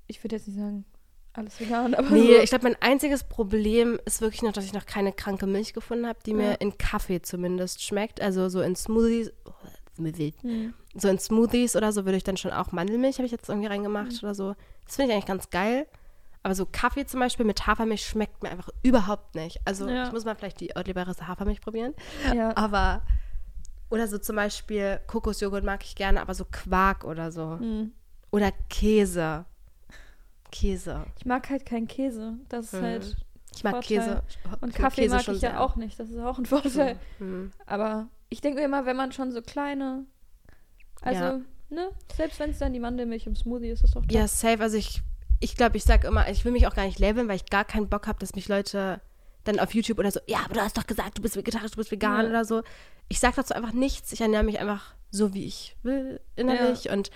ich würde jetzt nicht sagen, alles vegan, [LAUGHS] aber Nee, so. ich glaube, mein einziges Problem ist wirklich noch, dass ich noch keine kranke Milch gefunden habe, die Ja. mir in Kaffee zumindest schmeckt. Also so in Smoothies. Oh, Smoothie. Hm. So in Smoothies oder so würde ich dann schon auch Mandelmilch, habe ich jetzt irgendwie reingemacht Mhm. oder so. Das finde ich eigentlich ganz geil. Aber so Kaffee zum Beispiel mit Hafermilch schmeckt mir einfach überhaupt nicht. Also Ja. ich muss mal vielleicht die Oatly Barista Hafermilch probieren. Ja. Aber, oder so zum Beispiel Kokosjoghurt mag ich gerne, aber so Quark oder so. Hm. Oder Käse. Käse. Ich mag halt keinen Käse. Das ist Mhm. halt. Ich mag Vorteil. Käse. Und Käse Kaffee mag schon ich ja sehr. auch nicht. Das ist auch ein Vorteil. Mhm. Aber ich denke mir immer, wenn man schon so kleine. Also, Ja. ne? Selbst wenn es dann die Mandelmilch im Smoothie ist, ist doch top. Ja, safe. Also ich, ich glaube, ich sage immer, ich will mich auch gar nicht labeln, weil ich gar keinen Bock habe, dass mich Leute dann auf YouTube oder so, ja, aber du hast doch gesagt, du bist vegetarisch, du bist vegan Ja. oder so. Ich sage dazu einfach nichts. Ich ernähre mich einfach so, wie ich will innerlich. Und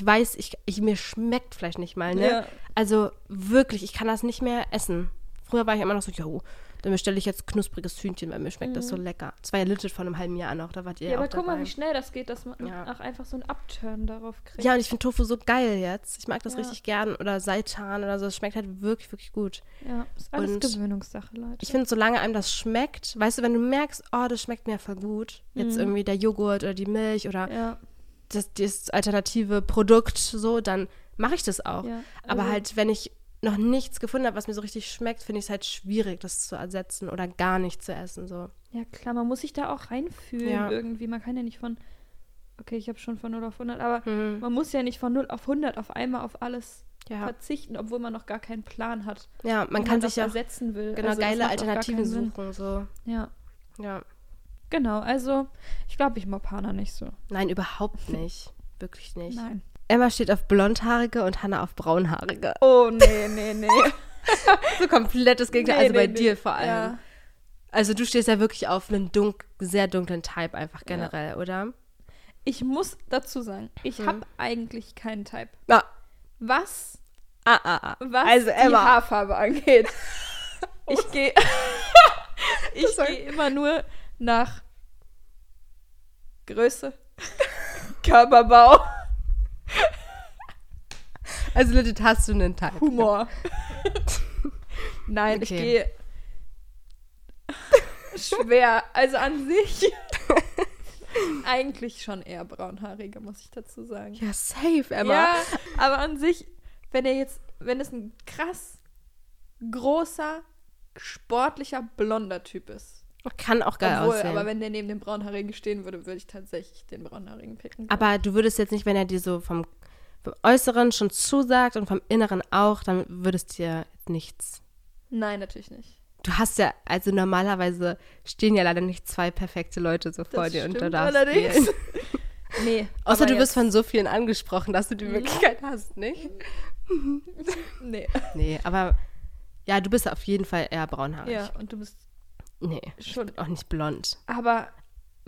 ich weiß, ich, ich, mir schmeckt Fleisch nicht mal, ne? Ja. Also wirklich, ich kann das nicht mehr essen. Früher war ich immer noch so, jo, dann bestelle ich jetzt knuspriges Hühnchen, weil mir schmeckt das so lecker. Das war ja legit vor einem halben Jahr noch, da wart ihr Mhm. Ja, ja, aber guck mal, wie schnell das geht, dass man Ja. auch einfach so einen Upturn darauf kriegt. Ja, und ich finde Tofu so geil jetzt. Ich mag das Ja. richtig gern. Oder Seitan oder so. Es schmeckt halt wirklich, wirklich gut. Ja, ist alles Und Gewöhnungssache, Leute. Ich finde, solange einem das schmeckt, weißt du, wenn du merkst, oh, das schmeckt mir voll gut, jetzt Mhm. irgendwie der Joghurt oder die Milch oder ja, das, das alternative Produkt, so, dann mache ich das auch. ja. Aber Also, halt, wenn ich noch nichts gefunden habe, was mir so richtig schmeckt, finde ich es halt schwierig, das zu ersetzen oder gar nicht zu essen. So. Ja, klar, man muss sich da auch reinfühlen Ja. irgendwie. Man kann ja nicht von. Okay, ich habe schon von 0 auf 100, aber Mhm. man muss ja nicht von 0 auf 100 auf einmal auf alles Ja. verzichten, obwohl man noch gar keinen Plan hat. ja, man kann das sich ja ersetzen will. genau Also, geile Alternativen suchen. So. Ja, Ja. Genau. Also, ich glaube, ich mobb Hannah nicht so. Nein, überhaupt nicht. [LAUGHS] Wirklich nicht. Nein. Emma steht auf blondhaarige und Hannah auf braunhaarige. [LAUGHS] Oh, nee, nee, nee. [LAUGHS] So komplettes Gegenteil. Nee, also bei nee, dir nee. vor allem. Ja. Also du stehst ja wirklich auf einen dunk sehr dunklen Type einfach generell, oder? Ich muss dazu sagen, ich Hm. habe eigentlich keinen Type. Ah, Was, ah, ah, ah. was Also die Emma. Haarfarbe angeht. ich gehe ich gehe immer nur nach Größe, [LAUGHS] Körperbau, Also legit hast du einen Type. Humor. Nein, ich Okay. gehe schwer. Also an sich [LAUGHS] eigentlich schon eher braunhaarige, muss ich dazu sagen. Ja, safe, Emma. Ja, aber an sich, wenn er jetzt, wenn es ein krass großer, sportlicher, blonder Typ ist. Kann auch geil Obwohl, aussehen. aber Aber, wenn der neben dem braunhaarigen stehen würde, würde ich tatsächlich den braunhaarigen picken. du würdest jetzt nicht, wenn er dir so vom, vom Äußeren schon zusagt und vom Inneren auch, dann würdest dir nichts. Nein, natürlich nicht. Du hast ja, also normalerweise stehen ja leider nicht zwei perfekte Leute so vor Das dir und du darfst allerdings. wählen. [LAUGHS] Nee. [LAUGHS] Außer aber du wirst von so vielen angesprochen, dass du die. Möglichkeit hast, nicht? [LAUGHS] Nee. Nee, aber ja, du bist auf jeden Fall eher braunhaarig. Ja, und du bist Nee, schon. auch nicht blond. Aber.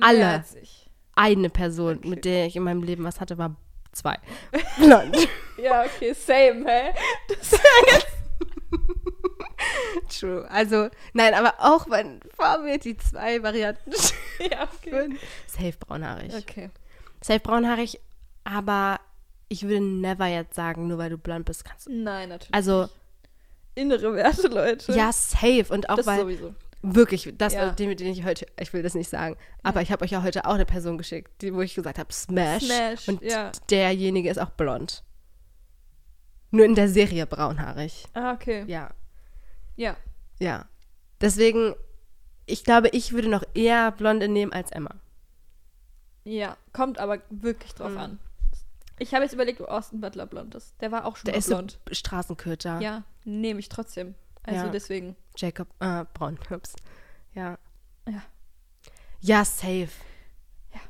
Alle. Als ich. Eine Person, Okay. mit der ich in meinem Leben was hatte, war zwei. [LAUGHS] Blond. Ja, okay, same, hä? Das [LAUGHS] True. Also, nein, aber auch wenn vor mir die zwei Varianten [LAUGHS] ja, okay. Safe braunhaarig. Okay. Safe braunhaarig, aber ich würde never jetzt sagen, nur weil du blond bist, kannst du. Nein, natürlich. Also, nicht. Innere Werte, Leute. ja, safe. Und auch das weil sowieso. Wirklich, das Ja. war den, den ich heute, ich will das nicht sagen, aber ich habe euch ja heute auch eine Person geschickt, die, wo ich gesagt habe, Smash. Smash, und ja. derjenige ist auch blond. Nur in der Serie braunhaarig. Ah, okay. Ja, Ja. ja. Deswegen, ich glaube, ich würde noch eher Blonde nehmen als Emma. Ja. Kommt aber wirklich drauf Mhm. an. Ich habe jetzt überlegt, wo Austin Butler blond ist. Der war auch schon Der mal ist blond. so Straßenköter. Ja, nehme ich trotzdem. Also Ja. deswegen. Jacob, äh, braun, ups. Ja. Ja. Ja, safe. Ja.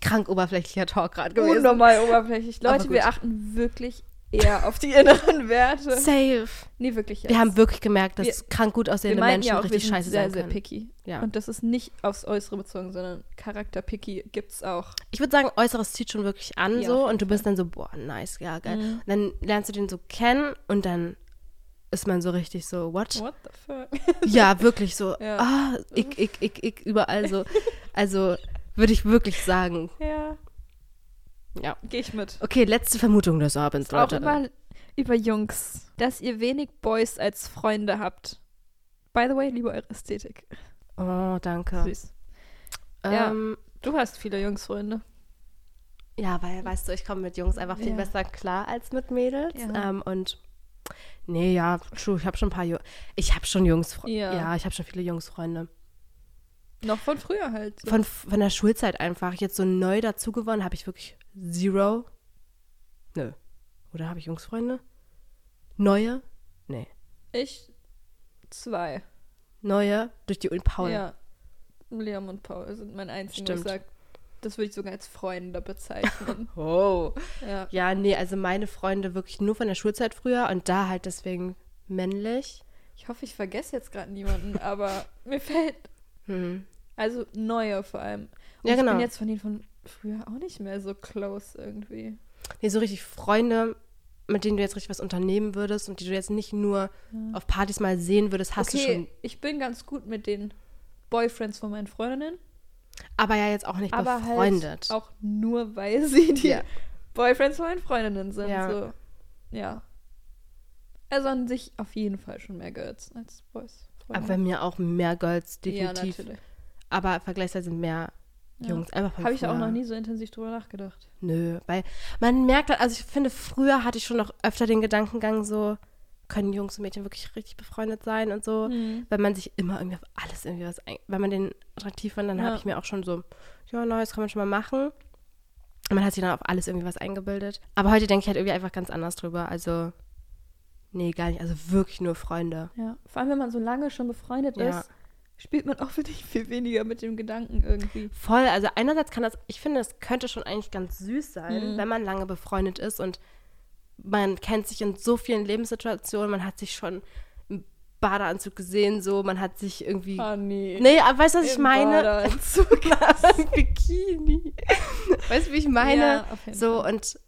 krank oberflächlicher Talk gerade gewesen. Unnormal oberflächlich. Leute, wir achten wirklich eher auf die [LAUGHS] inneren Werte. Safe. Nee, wirklich jetzt. Wir haben wirklich gemerkt, dass Wir- krank gut aussehende Menschen ja auch, wir richtig sind scheiße sehr, sein sehr können. picky. Ja. Und das ist nicht aufs Äußere bezogen, sondern Charakter-picky gibt's auch. Ich würde sagen, Äußeres zieht schon wirklich an Ja, so und du bist dann so, boah, nice, ja, geil. Mhm. Und dann lernst du den so kennen und dann ist man so richtig so, what? What the fuck? Ja, wirklich so, [LAUGHS] Ja. ah, ich, ich, ich, ich, überall so. Also würde ich wirklich sagen, ja, ja. geh ich mit. Okay, letzte Vermutung des Abends, Auch Leute. über, über Jungs, dass ihr wenig Boys als Freunde habt. By the way, liebe eure Ästhetik. Oh, danke. Süß. ja. Ähm, Du hast viele Jungsfreunde. ja, weil, weißt du, ich komme mit Jungs einfach viel Ja. besser klar als mit Mädels. Ja. Ähm, und nee, ja, true, ich habe schon ein paar Ju Ich habe schon Jungsfreunde. Ja. Ja. ich habe schon viele Jungsfreunde. Noch von früher halt. So. Von, von der Schulzeit einfach. Jetzt so neu dazu gewonnen, habe ich wirklich zero. Nö. Oder habe ich Jungsfreunde? Neue? Nee. ich zwei. Neue durch die Uni Paul. Ja. Liam und Paul sind mein ich Stimmt. sag, das würde ich sogar als Freunde bezeichnen. [LAUGHS] Oh. ja. Ja, nee, also meine Freunde wirklich nur von der Schulzeit früher und da halt deswegen männlich. Ich hoffe, ich vergesse jetzt gerade niemanden, [LAUGHS] aber mir fällt, Hm. also neue vor allem. Und Ja, genau. Ich bin jetzt von denen von früher auch nicht mehr so close irgendwie. Nee, so richtig Freunde, mit denen du jetzt richtig was unternehmen würdest und die du jetzt nicht nur auf Partys mal sehen würdest, hast du schon. okay, ich bin ganz gut mit den Boyfriends von meinen Freundinnen, Aber ja jetzt auch nicht aber befreundet. halt auch nur, weil sie die Ja. Boyfriends von meinen Freundinnen sind. Ja. So. ja. Also an sich auf jeden Fall schon mehr Girls als Boys. aber bei mir auch mehr Girls, ja, definitiv. natürlich. aber vergleichsweise mehr Ja. Jungs. Einfach von Habe ich auch früher. noch nie so intensiv drüber nachgedacht. Nö, weil man merkt, halt- also ich finde, früher hatte ich schon noch öfter den Gedankengang so, können Jungs und Mädchen wirklich richtig befreundet sein und so, Mhm. weil man sich immer irgendwie auf alles irgendwie was, ein wenn man den attraktiv fand, dann Ja. habe ich mir auch schon so, ja, nice, kann man schon mal machen. Und man hat sich dann auf alles irgendwie was eingebildet. Aber heute denke ich halt irgendwie einfach ganz anders drüber. Also, nee, gar nicht. Also wirklich nur Freunde. Ja, vor allem wenn man so lange schon befreundet Ja. ist, spielt man auch [LAUGHS] für dich viel weniger mit dem Gedanken irgendwie. Voll, also einerseits kann das, ich finde, das könnte schon eigentlich ganz süß sein, Mhm. wenn man lange befreundet ist und man kennt sich in so vielen Lebenssituationen, man hat sich schon im Badeanzug gesehen, so, man hat sich irgendwie. Ah, nee. Nee, aber weißt du, was ich Im meine? Badeanzug. [LAUGHS] Bikini. Weißt du, wie ich meine? Ja, auf jeden so, Fall. und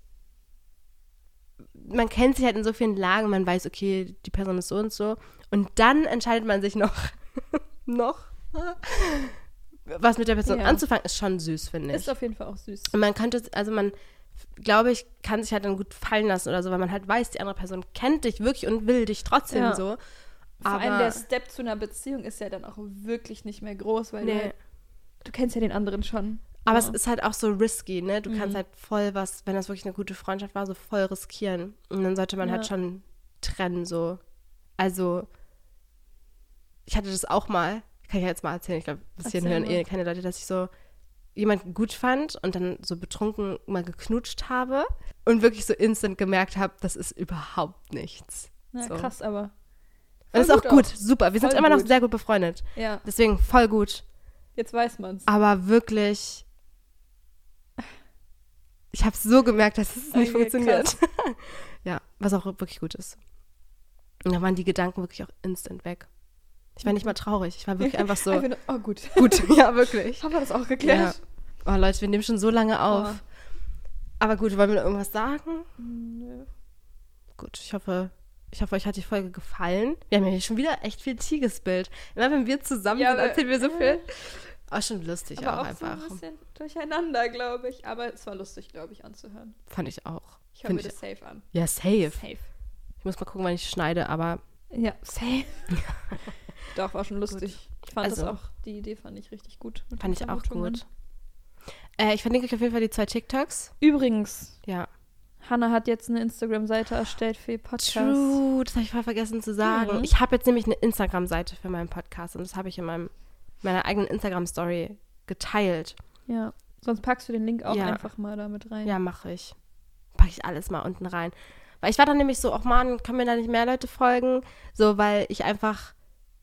man kennt sich halt in so vielen Lagen, man weiß, okay, die Person ist so und so. Und dann entscheidet man sich noch, [LAUGHS] noch, was mit der Person Ja. anzufangen, ist schon süß, finde ich. Ist auf jeden Fall auch süß. Und man könnte, also man, glaube ich, kann sich halt dann gut fallen lassen oder so, weil man halt weiß, die andere Person kennt dich wirklich und will dich trotzdem Ja. so. Vor Aber allem der Step zu einer Beziehung ist ja dann auch wirklich nicht mehr groß, weil du, nee. halt, du kennst ja den anderen schon. Aber ja. es ist halt auch so risky, ne? Du Mhm. kannst halt voll was, wenn das wirklich eine gute Freundschaft war, so voll riskieren. Und dann sollte man Ja. halt schon trennen, so. Also, ich hatte das auch mal, kann ich ja jetzt mal erzählen, ich glaube, bis hierhin Erzähl hören eh keine Leute, dass ich so jemanden gut fand und dann so betrunken mal geknutscht habe und wirklich so instant gemerkt habe, das ist überhaupt nichts. Ja, so. krass, aber. Und das ist auch gut, auch. super. Wir sind Voll immer noch gut. sehr gut befreundet. Ja, Deswegen voll gut. jetzt weiß man's. Aber wirklich, ich habe so gemerkt, dass es nicht Okay, funktioniert. [LAUGHS] ja, was auch wirklich gut ist. Und da waren die Gedanken wirklich auch instant weg. Ich war nicht mal traurig. Ich war wirklich [LAUGHS] einfach so, Einfach nur, oh, gut. gut, [LAUGHS] ja, wirklich. Haben wir das auch Ja. geklärt? Oh Leute, wir nehmen schon so lange auf. Oh. Aber gut, wollen wir noch irgendwas sagen? Nö. Gut, ich hoffe, ich hoffe, euch hat die Folge gefallen. Wir haben ja hier schon wieder echt viel Tea gespillt. Immer wenn wir zusammen Ja, sind, erzählen wir so viel. Aber [LAUGHS] schon lustig Aber auch, auch, einfach. so ein bisschen durcheinander, glaube ich. Aber es war lustig, glaube ich, anzuhören. Fand ich auch. Ich höre mir das safe an. Ja, safe. Safe. Ich muss mal gucken, wann ich schneide, aber Ja, safe. Doch, war schon lustig. Ich fand Also- das auch, die Idee fand ich richtig gut. fand ich auch gut. Äh, ich verlinke euch auf jeden Fall die zwei TikToks. Übrigens, Ja. Hannah hat jetzt eine Instagram-Seite erstellt für ihr Podcast. True, das habe ich voll vergessen zu sagen. Mhm. Ich habe jetzt nämlich eine Instagram-Seite für meinen Podcast und das habe ich in meinem, meiner eigenen Instagram-Story geteilt. Ja. Sonst packst du den Link auch Ja. einfach mal da mit rein. Ja, mache ich. Packe ich alles mal unten rein. Weil ich war dann nämlich so, ach man, können mir da nicht mehr Leute folgen? So, weil ich einfach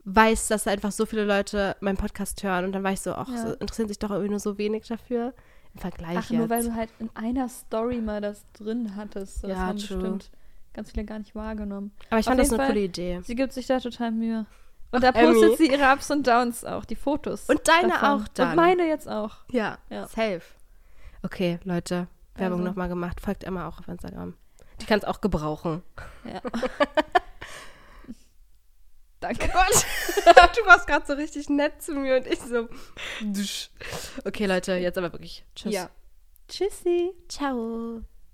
weiß, dass einfach so viele Leute meinen Podcast hören und dann war ich so, ach, Ja. so interessieren sich doch irgendwie nur so wenig dafür. Im Vergleich Ach, jetzt. nur weil du halt in einer Story mal das drin hattest. So, Das Ja, haben true. bestimmt ganz viele gar nicht wahrgenommen. Aber ich auf fand das eine Fall- coole Idee. Sie gibt sich da total Mühe. Und da postet sie ihre Ups und Downs auch, die Fotos. Und deine davon. auch dann. Und meine jetzt auch. Ja, Ja. safe. Okay, Leute, Werbung Also. nochmal gemacht. Folgt Emma auch auf Instagram. Die kann es auch gebrauchen. Ja. [LAUGHS] Danke. Gott, [LAUGHS] du warst gerade so richtig nett zu mir und ich so. dusch. Okay, Leute, jetzt aber wirklich. Tschüss. Ja. Tschüssi. Ciao.